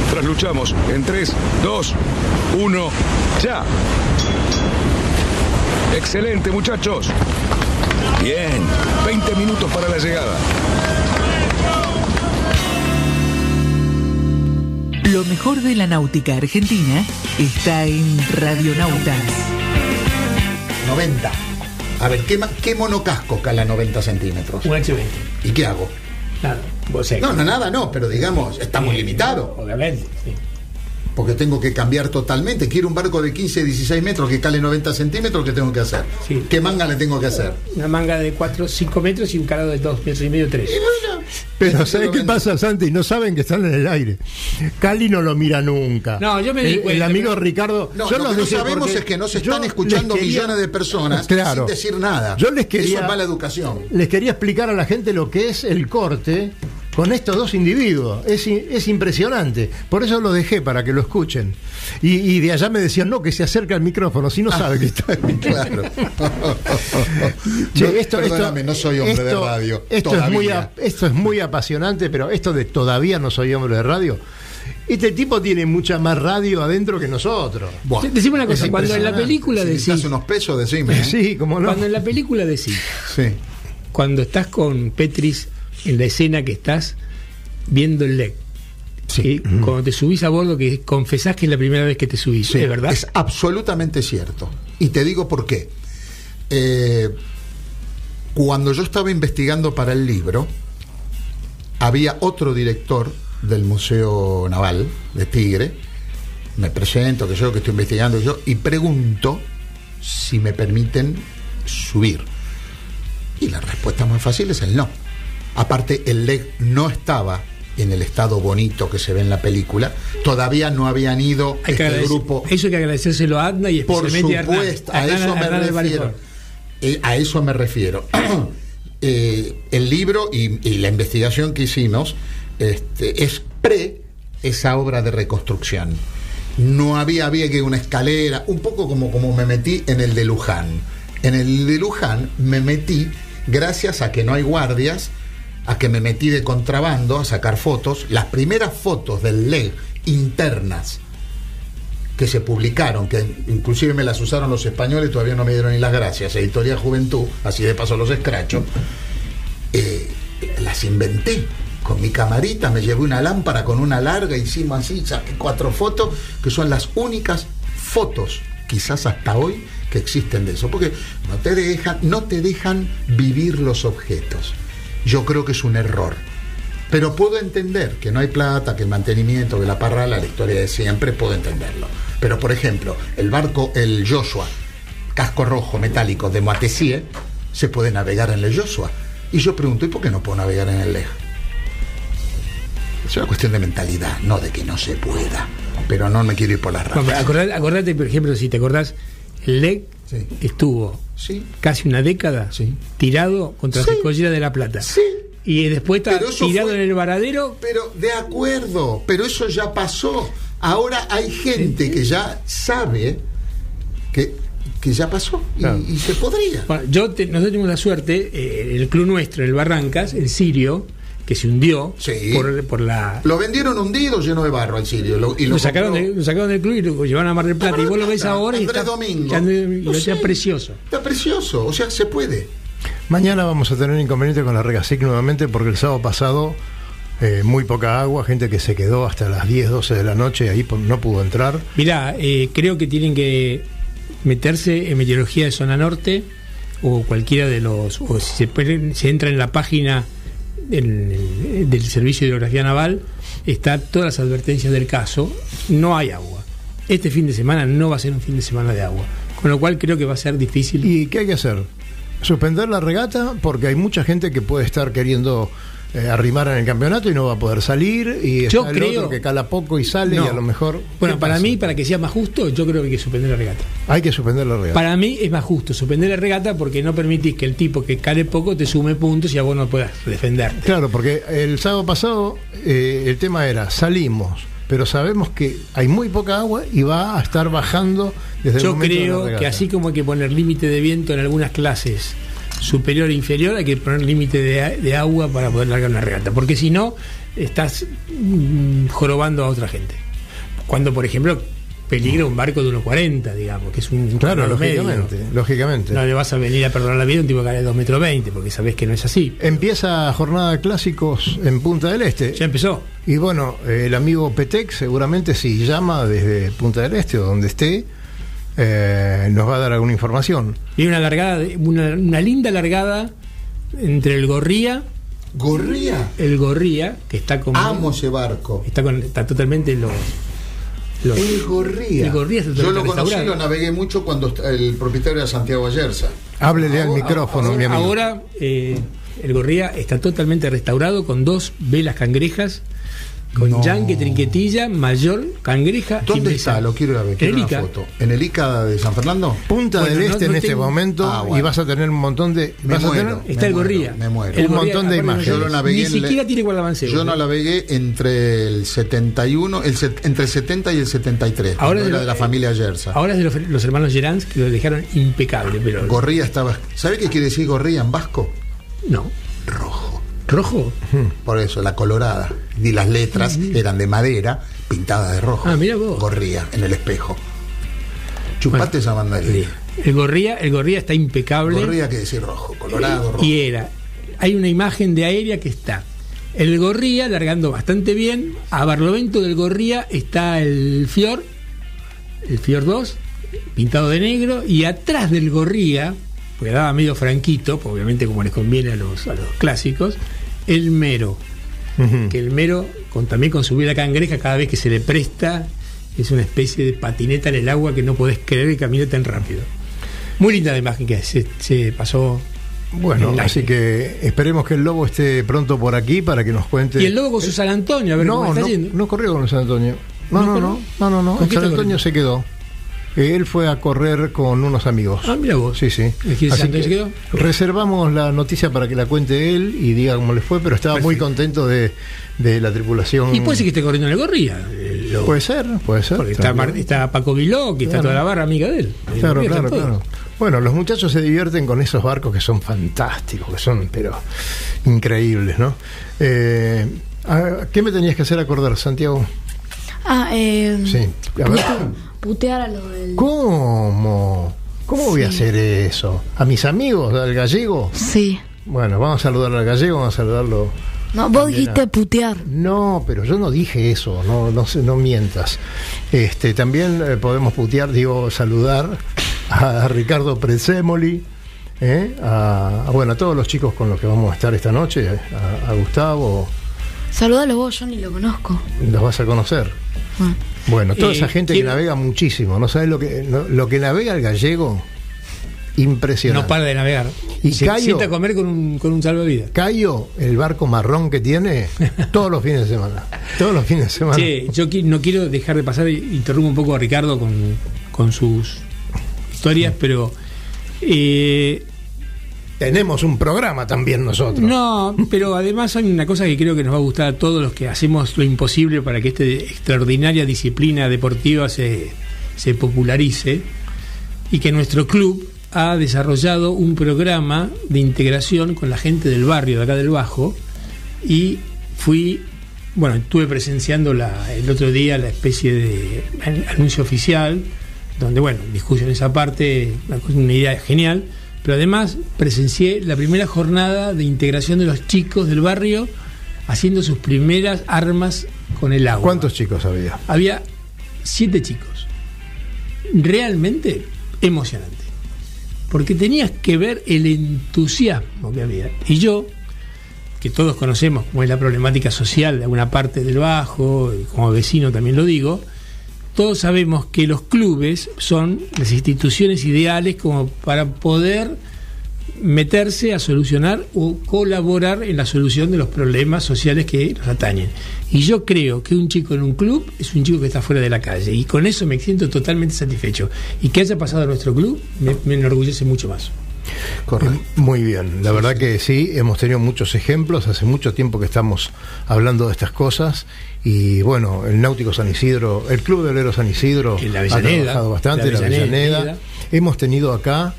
Trasluchamos en 3, 2, 1, ya. Excelente, muchachos. Bien, 20 minutos para la llegada. Lo mejor de la náutica argentina está en Radionautas. 90. A ver, ¿qué, qué monocasco cala 90 centímetros? Un H20. ¿Y qué hago? Nada, vos sé. No, no, nada, no, pero digamos, está muy limitado. Obviamente, sí. Porque tengo que cambiar totalmente. Quiero un barco de 15, 16 metros que cale 90 centímetros, ¿qué tengo que hacer? Sí. ¿Qué manga le tengo que hacer? Una manga de 4, 5 metros y un calado de 2 metros y medio, 3. Pero ¿sabes qué pasa, Santi? No saben que están en el aire. Cali no lo mira nunca. No, yo me di el, amigo pero- Ricardo. No, yo lo que no sabemos es que no se están escuchando quería- millones de personas Claro. sin decir nada. Yo les quería- Eso es mala educación. Les quería explicar a la gente lo que es el corte con estos dos individuos. Es, es impresionante. Por eso lo dejé para que lo escuchen. Y, y de allá me decían, no, que se acerca al micrófono, si no sabe que está. Claro. Che, No, esto, perdóname, esto- no soy hombre de esto- radio. Esto es, muy, todavía. ap- esto es muy apasionante, pero esto de todavía no soy hombre de radio. Este tipo tiene mucha más radio adentro que nosotros. Buah, Decime una cosa, cuando en la película si decís, necesitas unos pesos, decime. ¿eh? Sí, como no. cuando en la película decís, Sí. cuando estás con Petris en la escena que estás viendo el LEC, y cuando te subís a bordo que confesás que es la primera vez que te subís, Sí, ¿es verdad? Es absolutamente cierto. Y te digo por qué. Eh, cuando yo estaba investigando para el libro, había otro director del Museo Naval de Tigre. Me presento, que yo que estoy investigando yo, y pregunto si me permiten subir. Y la respuesta más fácil es el no. Aparte, el LEG no estaba en el estado bonito que se ve en la película. Todavía no habían ido Hay este grupo. Eso hay que agradecérselo a Adna y Por especialmente a Hernán. supuesto, a Hernán- eso me Hernán Álvarez refiero. Ford. Eh, a eso me refiero. Eh, el libro y, y la investigación que hicimos este, es pre esa obra de reconstrucción. No había, había que una escalera, un poco como, como me metí en el de Luján. En el de Luján me metí gracias a que no hay guardias, a que me metí de contrabando a sacar fotos. Las primeras fotos del LEG internas que se publicaron, que inclusive me las usaron los españoles, todavía no me dieron ni las gracias, Editorial Juventud, así de paso los escracho, eh, las inventé. Con mi camarita me llevé una lámpara con una larga, hicimos así, saqué cuatro fotos, que son las únicas fotos, quizás hasta hoy, que existen de eso, porque no te dejan, no te dejan vivir los objetos. Yo creo que es un error. Pero puedo entender que no hay plata, que el mantenimiento, que la parrala, la historia de siempre, puedo entenderlo. Pero, por ejemplo, el barco, el Joshua, casco rojo metálico de Moitessier, se puede navegar en el Joshua. Y yo pregunto, ¿y por qué no puedo navegar en el Leg? Es una cuestión de mentalidad, no de que no se pueda. Pero no me quiero ir por las ramas. acordate, acordate, por ejemplo, si te acordás, el LEG Sí. estuvo Sí. casi una década Sí. tirado contra la escollera de la Plata. Y después está tirado fue- en el varadero. Pero de acuerdo, pero eso ya pasó. Ahora hay gente que ya sabe que, que ya pasó y, Claro. y se podría. Bueno, yo te- nosotros tenemos la suerte, eh, el club nuestro, el Barrancas, el Sirio, que se hundió Sí. por, por la. Lo vendieron hundido lleno de barro al Sirio. lo- y lo Lo sacaron, compró- de- lo sacaron del club y lo llevaron a Mar del Plata. Mar del y vos lo ves ahora y Andrés está, Domingo. y Lo está precioso. Está precioso, o sea, se puede. Mañana vamos a tener inconveniente con la Regasic nuevamente porque el sábado pasado eh, muy poca agua, gente que se quedó hasta las 10, 12 de la noche y ahí no pudo entrar. Mirá, eh, creo que tienen que meterse en meteorología de zona norte o cualquiera de los. O si se, se entra en la página del, Servicio de Hidrografía Naval, está todas las advertencias del caso. No hay agua. Este fin de semana no va a ser un fin de semana de agua. Con lo cual creo que va a ser difícil. ¿Y qué hay que hacer? Suspender la regata porque hay mucha gente que puede estar queriendo eh, arrimar en el campeonato y no va a poder salir y Yo está el creo- otro que cala poco y sale No. y a lo mejor Bueno, ¿qué para pasa? mí, para que sea más justo, yo creo que hay que suspender la regata. hay que suspender la regata. Para mí es más justo suspender la regata porque no permitís que el tipo que cale poco te sume puntos y a vos no puedas defenderte. Claro, porque el sábado pasado eh, el tema era salimos, pero sabemos que hay muy poca agua y va a estar bajando desde el Yo momento de la creo que así como hay que poner límite de viento en algunas clases superior e inferior, hay que poner límite de, de agua para poder largar una regata, porque si no, estás mm, jorobando a otra gente. Cuando, por ejemplo, peligra un barco de 1,40, digamos, que es un Claro, medio. lógicamente, lógicamente. No le vas a venir a perdonar la vida a un tipo que de 2 metros 20, porque sabés que no es así. Empieza jornada de clásicos en Punta del Este. Ya empezó. Y bueno, el amigo Petec seguramente si llama desde Punta del Este o donde esté, eh, nos va a dar alguna información. Y hay una largada, una, una linda largada entre el Gorría, Gorría. el Gorría, que está con Amo ese barco. está con está totalmente los, los- El Gorría. El Gorría Yo lo conocí, lo navegué mucho cuando el propietario era Santiago Ayerza. Háblele al micrófono, ahora, mi amigo. ahora, eh, el Gorría está totalmente restaurado con dos velas cangrejas con No. yanque, trinquetilla, mayor, cangreja. ¿Dónde está? Lo quiero ir a ver. Quiero En una Ica. foto. ¿En el ICA de San Fernando? Punta Bueno, del no- Este no en este tengo- momento Ah, bueno. y vas a tener un montón de... Me vas a muero. tener- Está el Me muero, Gorría. me muero. El Un Gorría, montón de imágenes. Yo lo navegué Ni siquiera la- tiene guardavanceo. Yo no navegué entre el 71, el set- entre el 70 y el 73. Ahora es de era lo- de la familia Ayerza. Ahora es de los, los hermanos Gerans que lo dejaron impecable, pero. Gorría estaba. ¿Sabe qué quiere decir gorría en vasco? no. Rojo. ¿Rojo? Por eso, la colorada. Y las letras eran de madera, pintadas de rojo. Ah, mira vos. Gorría, en el espejo. Chupate Bueno, esa mandarina. El Gorría, el Gorría está impecable. Gorría quiere decir rojo, colorado, rojo. Y era. Hay una imagen de aérea que está. El Gorría largando bastante bien. A Barlovento del Gorría está el Fior, el Fior 2, pintado de negro. Y atrás del Gorría, porque daba medio franquito, obviamente como les conviene a los, a los clásicos, el Mero. Que el mero, con, también con su vida cangreja, cada vez que se le presta, es una especie de patineta en el agua que no podés creer que camine tan rápido. Muy linda la imagen que se, se pasó. Bueno, así que esperemos que el Lobo esté pronto por aquí para que nos cuente... Y el lobo con su San Antonio, a ver cómo no, está no, yendo. no corrió con San Antonio. No, ¿No no, no, no, no, no. ¿Con El qué San Antonio se quedó. Él fue a correr con unos amigos. Ah, mira vos. Sí, sí. ¿Y quién Así que se quedó? reservamos la noticia para que la cuente él y diga cómo le fue, pero estaba muy contento de, de la tripulación. Y puede ser que esté corriendo en el gorría. eh, lo- Puede ser, puede ser. porque está, también. Mar- está Paco Viló, que está toda la barra amiga de él. Claro, claro, todo. claro. Bueno, los muchachos se divierten con esos barcos que son fantásticos, que son, pero increíbles, ¿no? Eh, ¿a- ¿Qué me tenías que hacer acordar, Santiago? Ah, eh. Sí. A ver. Putear a lo del. ¿Cómo? ¿Cómo voy a hacer eso? ¿A mis amigos, al gallego? Sí. Bueno, vamos a saludar al gallego, vamos a saludarlo. No, vos dijiste a- putear. No, pero yo no dije eso, no, no, no mientas. Este, también eh, podemos putear, digo, saludar a Ricardo Prezemoli, ¿eh? a, a, bueno, a todos los chicos con los que vamos a estar esta noche, a, a Gustavo, Saludalo vos, yo ni lo conozco. los vas a conocer. Ah. Bueno, toda Eh, esa gente que navega muchísimo, ¿no sabes lo que, no- lo que navega el gallego? Impresionante. No para de navegar. Y se Cayo- sienta a comer con un, con un salvavidas. Cayo, el barco marrón que tiene, todos los fines de semana. Todos los fines de semana. Che, yo qui- no quiero dejar de pasar, interrumpo un poco a Ricardo con, con sus historias, pero eh, Tenemos un programa también nosotros. no, pero además hay una cosa que creo que nos va a gustar a todos los que hacemos lo imposible para que esta extraordinaria disciplina deportiva se, se popularice y que nuestro club ha desarrollado un programa de integración con la gente del barrio de acá del Bajo y fui, bueno, estuve presenciando la, el otro día la especie de an- anuncio oficial, donde, bueno, discusiones aparte, una, una idea genial, pero además presencié la primera jornada de integración de los chicos del barrio haciendo sus primeras armas con el agua. ¿Cuántos chicos había? Había siete chicos. Realmente emocionante. Porque tenías que ver el entusiasmo que había. Y yo, que todos conocemos cómo es la problemática social de alguna parte del Bajo, como vecino también lo digo, todos sabemos que los clubes son las instituciones ideales como para poder meterse a solucionar o colaborar en la solución de los problemas sociales que nos atañen. Y yo creo que un chico en un club es un chico que está fuera de la calle y con eso me siento totalmente satisfecho. Y que haya pasado a nuestro club me, me enorgullece mucho más. Correcto. Muy bien, la verdad que sí, hemos tenido muchos ejemplos, hace mucho tiempo que estamos hablando de estas cosas y bueno, el Náutico San Isidro, el Club de Velero San Isidro la ha trabajado bastante, la la Avellaneda. Avellaneda. Hemos tenido acá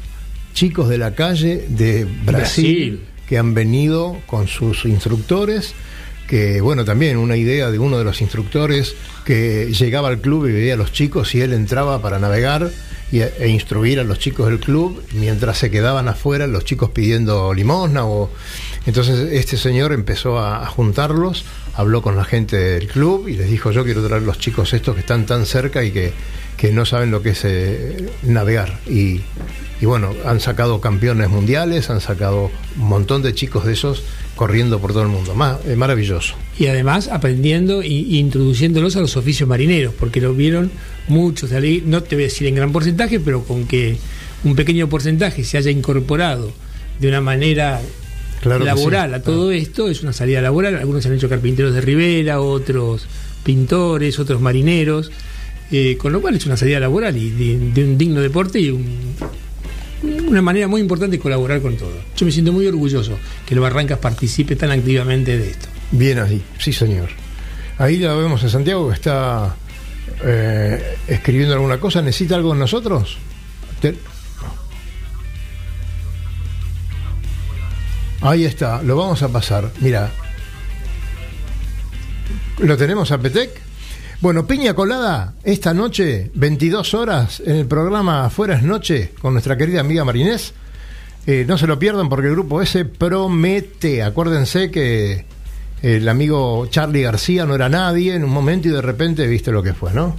chicos de la calle de Brasil, Brasil. que han venido con sus instructores que bueno, también una idea de uno de los instructores que llegaba al club y veía a los chicos y él entraba para navegar e instruir a los chicos del club. Mientras se quedaban afuera los chicos pidiendo limosna o entonces este señor empezó a, juntarlos, habló con la gente del club y les dijo yo quiero traer los chicos estos que están tan cerca y que, que no saben lo que es eh, navegar y, y bueno, han sacado campeones mundiales, han sacado un montón de chicos de esos corriendo por todo el mundo. Ma- eh, maravilloso. Y además aprendiendo e introduciéndolos a los oficios marineros, porque lo vieron muchos, de no te voy a decir en gran porcentaje, pero con que un pequeño porcentaje se haya incorporado de una manera Claro laboral sí, a todo esto, es una salida laboral. Algunos se han hecho carpinteros de Rivera, otros pintores, otros marineros, eh, con lo cual es una salida laboral y de, de un digno deporte y un- una manera muy importante de colaborar con todo. Yo me siento muy orgulloso que el Barrancas participe tan activamente de esto. Bien ahí, sí señor. Ahí la vemos a Santiago que está eh, escribiendo alguna cosa. ¿Necesita algo de nosotros? Ahí está, lo vamos a pasar. Mira. ¿Lo tenemos a Petec? Bueno, piña colada esta noche, 22 horas, en el programa Afuera es Noche, con nuestra querida amiga Marinés. Eh, no se lo pierdan porque el grupo ese promete. Acuérdense que el amigo Charlie García no era nadie en un momento y de repente viste lo que fue, ¿no?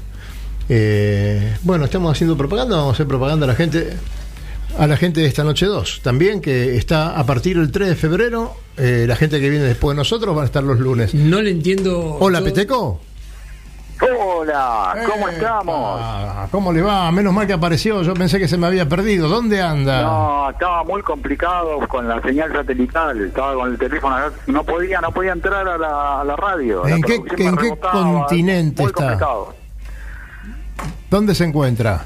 Eh, bueno, estamos haciendo propaganda, vamos a hacer propaganda a la gente a la gente de esta noche 2 también que está a partir del 3 de febrero eh, la gente que viene después de nosotros van a estar los lunes No le entiendo. hola yo- Peteco Hola, ¿cómo estamos? ¿cómo le va? menos mal que apareció yo pensé que se me había perdido ¿dónde anda? No, estaba muy complicado con la señal satelital, estaba con el teléfono, no podía, no podía entrar a la, a la radio. ¿En la qué- en qué rebotaba, continente muy está? complicado. ¿dónde se encuentra?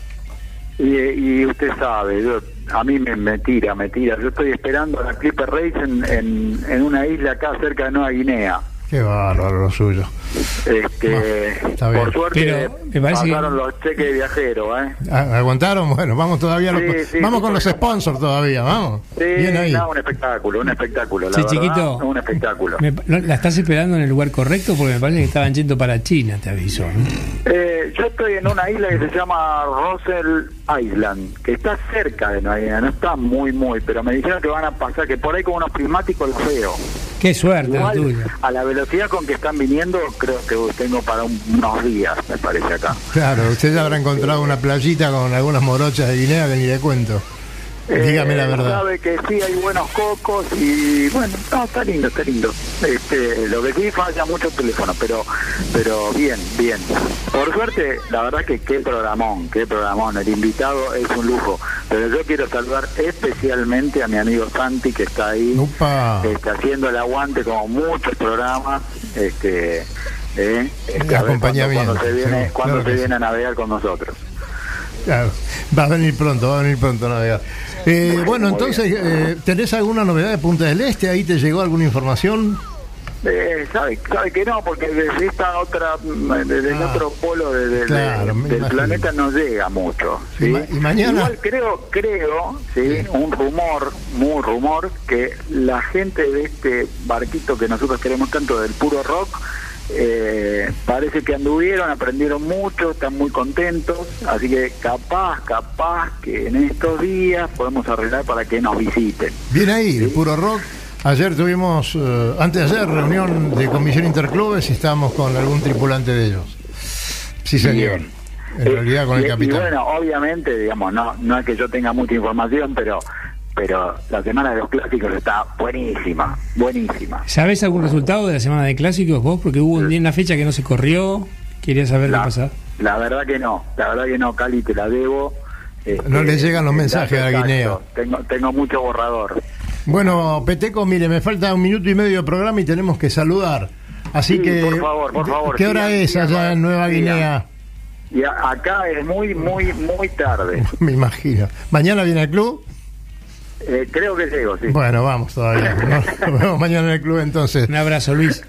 Y, y usted sabe, yo- a mí me, me tira, me tira. Yo estoy esperando a la Clipper Race en, en, en una isla acá cerca de Nueva Guinea. Qué bárbaro lo suyo. Este, está bien. por suerte Pero me parece que- pasaron los cheques de viajero, ¿eh? ¿Aguantaron? Bueno, vamos todavía. los- Sí, vamos sí, con los sponsors todavía, vamos. Sí, Bien ahí. no, un espectáculo, un espectáculo. La Sí, verdad, chiquito. un espectáculo. Me- ¿no- ¿La estás esperando en el lugar correcto? Porque me parece que estaban yendo para China, te aviso. ¿no? Eh, yo estoy en una isla que se llama Russell Island, que está cerca de Nueva Guinea, no está muy, muy, pero me dijeron que van a pasar, que por ahí con unos prismáticos los veo. Qué suerte Igual, tuya. a la velocidad con que están viniendo, creo que tengo para un- unos días, me parece acá. Claro, usted ya habrá encontrado una playita con algunas morochas de Guinea que ni le cuento. Dígame la Eh, verdad. Sabe que sí hay buenos cocos y bueno, no, está lindo, está lindo. Este, lo que sí falla mucho el teléfono, pero pero bien, bien. Por suerte, la verdad que qué programón, qué programón. El invitado es un lujo. Pero yo quiero saludar especialmente a mi amigo Santi que está ahí este, haciendo el aguante como muchos programas. Este, eh, este, acompañamiento, cuando, cuando se viene, sí, cuando claro se viene a navegar con nosotros. Claro, va a venir pronto, va a venir pronto a navegar. Eh, bueno, entonces, eh, ¿tenés alguna novedad de Punta del Este? ¿Ahí te llegó alguna información? Eh, sabe, sabe que no, porque desde esta otra, mm, desde el Ah, otro polo de- claro, del planeta no llega mucho. ¿sí? Y mañana- Igual creo, creo, sí, un rumor, muy rumor, que la gente de este barquito que nosotros queremos tanto del puro rock, eh, parece que anduvieron, aprendieron mucho, están muy contentos, así que capaz, capaz que en estos días podemos arreglar para que nos visiten. Bien ahí, el puro rock. Ayer tuvimos, eh, antes de ayer, reunión de comisión interclubes y estábamos con algún tripulante de ellos. Sí, señor. En Eh, realidad con y- el Y capitán. bueno, obviamente, digamos, no, no es que yo tenga mucha información, pero pero la semana de los clásicos está buenísima, buenísima. ¿Sabes algún resultado de la semana de clásicos vos? Porque hubo un día una fecha que no se corrió. Quería saber La, qué pasaba. la verdad que no, la verdad que no, Cali, te la debo. Este, No le llegan los en mensajes a Guinea. exacto. Tengo, tengo mucho borrador. Bueno, Peteco, mire, me falta un minuto y medio de programa y tenemos que saludar. Así Sí, que, por favor, por favor, ¿qué hora es allá en Nueva. Guinea? Y acá es muy, muy, muy tarde. Me imagino. ¿Mañana viene al club? Eh, creo que llego, sí. Bueno, vamos todavía. Nos vemos mañana en el club entonces. Un abrazo, Luis.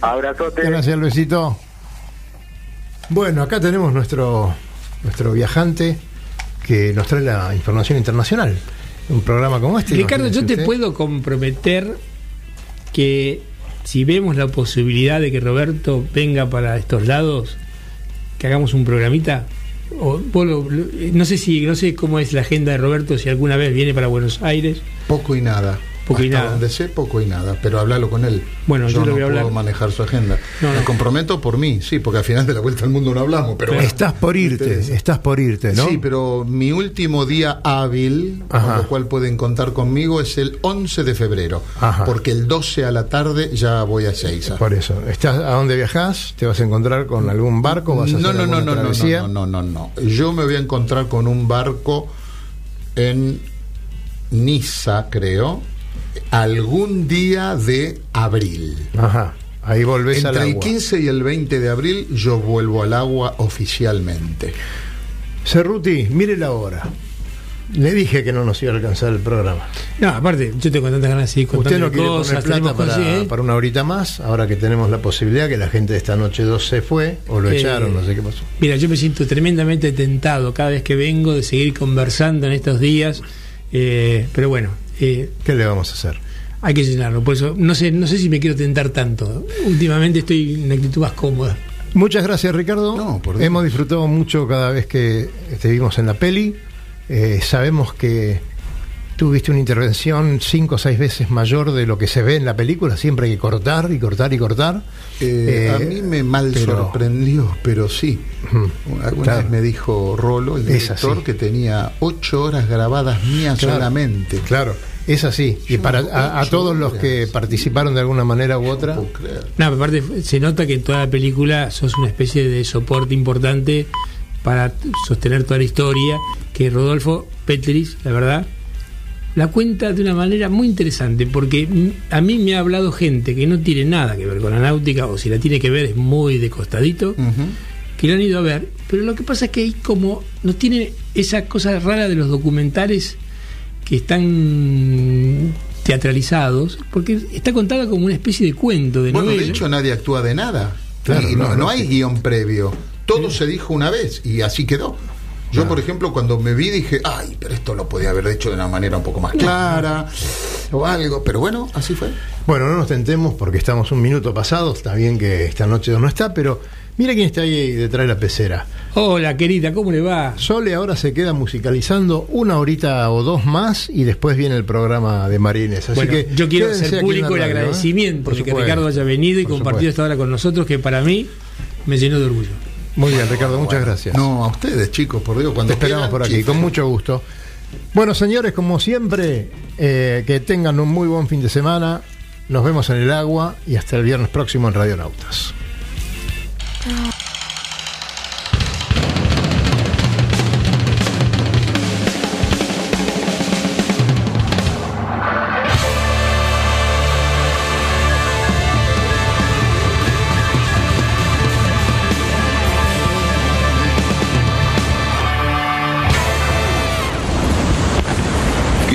Abrazote. Gracias, Luisito. Bueno, acá tenemos nuestro, nuestro viajante que nos trae la información internacional. Un programa como este. Ricardo, yo te usted. puedo comprometer que si vemos la posibilidad de que Roberto venga para estos lados, que hagamos un programita. Lo- no sé si no sé cómo es la agenda de Roberto si alguna vez viene para Buenos Aires. Poco y nada. Poco y nada. donde sé, poco y nada. Pero háblalo con él. Bueno, yo yo le no voy a puedo hablar. manejar su agenda. No, no. Me comprometo por mí, sí, porque al final de la vuelta al mundo no hablamos. Pero bueno. Estás por irte, Interesa. estás por irte, ¿no? Sí, pero mi último día hábil, Ajá. con lo cual pueden contar conmigo, es el 11 de febrero. Ajá. Porque el 12 a la tarde ya voy a Seiza. Por eso. ¿Estás a dónde viajás? ¿Te vas a encontrar con algún barco? ¿Vas a No, hacer no, no, no, no, travesía? no, no, no, no. Yo me voy a encontrar con un barco en Niza, creo, algún día de abril. Ajá. Ahí volvés al Entre el agua. 15 y el 20 de abril yo vuelvo al agua oficialmente. Cerruti, mire la hora. Le dije que no nos iba a alcanzar el programa. No, aparte, yo tengo tantas ganas de seguir Usted no quiere cosas, poner plata para, cosas, ¿eh? para una horita más, ahora que tenemos la posibilidad que la gente de esta noche 2 se fue o lo Eh, echaron, no sé qué pasó. Mira, yo me siento tremendamente tentado cada vez que vengo de seguir conversando en estos días, eh, pero bueno, eh, ¿Qué le vamos a hacer? hay que llenarlo. Por eso, no sé, no sé si me quiero tentar tanto. Últimamente estoy en una actitud más cómoda. Muchas gracias, Ricardo. No, por. Hemos disfrutado mucho cada vez que te vimos en la peli. Eh, sabemos que tuviste una intervención cinco o seis veces mayor de lo que se ve en la película. Siempre hay que cortar y cortar y cortar. Eh, Eh, a mí me mal pero- sorprendió, pero sí. Alguna Claro. vez me dijo Rolo, el director, que tenía ocho horas grabadas mías Claro. solamente. Claro, es así. Y para a, todos los que participaron de alguna manera u otra, No aparte se nota que en toda la película sos una especie de soporte importante para sostener toda la historia, que Rodolfo Petris, la verdad, la cuenta de una manera muy interesante, porque a mí me ha hablado gente que no tiene nada que ver con la náutica, o si la tiene que ver es muy de costadito, que lo han ido a ver, pero lo que pasa es que hay como, no tiene esa cosa rara de los documentales que están teatralizados, porque está contada como una especie de cuento, de Bueno, novela. de hecho nadie actúa de nada. Claro, Y no, no, no no. hay guion previo. Todo se dijo una vez y así quedó. Yo, por ejemplo, cuando me vi dije, ay, pero esto lo podía haber hecho de una manera un poco más clara o algo. Pero bueno, así fue. Bueno, no nos tentemos porque estamos un minuto pasado. Está bien que esta noche no está, pero mira quién está ahí detrás de la pecera. Hola, querida, ¿cómo le va? Sole ahora se queda musicalizando una horita o dos más y después viene el programa de Marines. Así Bueno, que yo quiero hacer público el radio, ¿eh? agradecimiento Por de que Ricardo haya venido y por compartido supuesto. esta hora con nosotros, que para mí me llenó de orgullo. Muy bien, Ricardo, muchas gracias. No, a ustedes, chicos, por Dios, cuando Te esperamos quieran, por aquí, con mucho gusto. Bueno, señores, como siempre, eh, que tengan un muy buen fin de semana. Nos vemos en el agua y hasta el viernes próximo en Radionautas. Bien.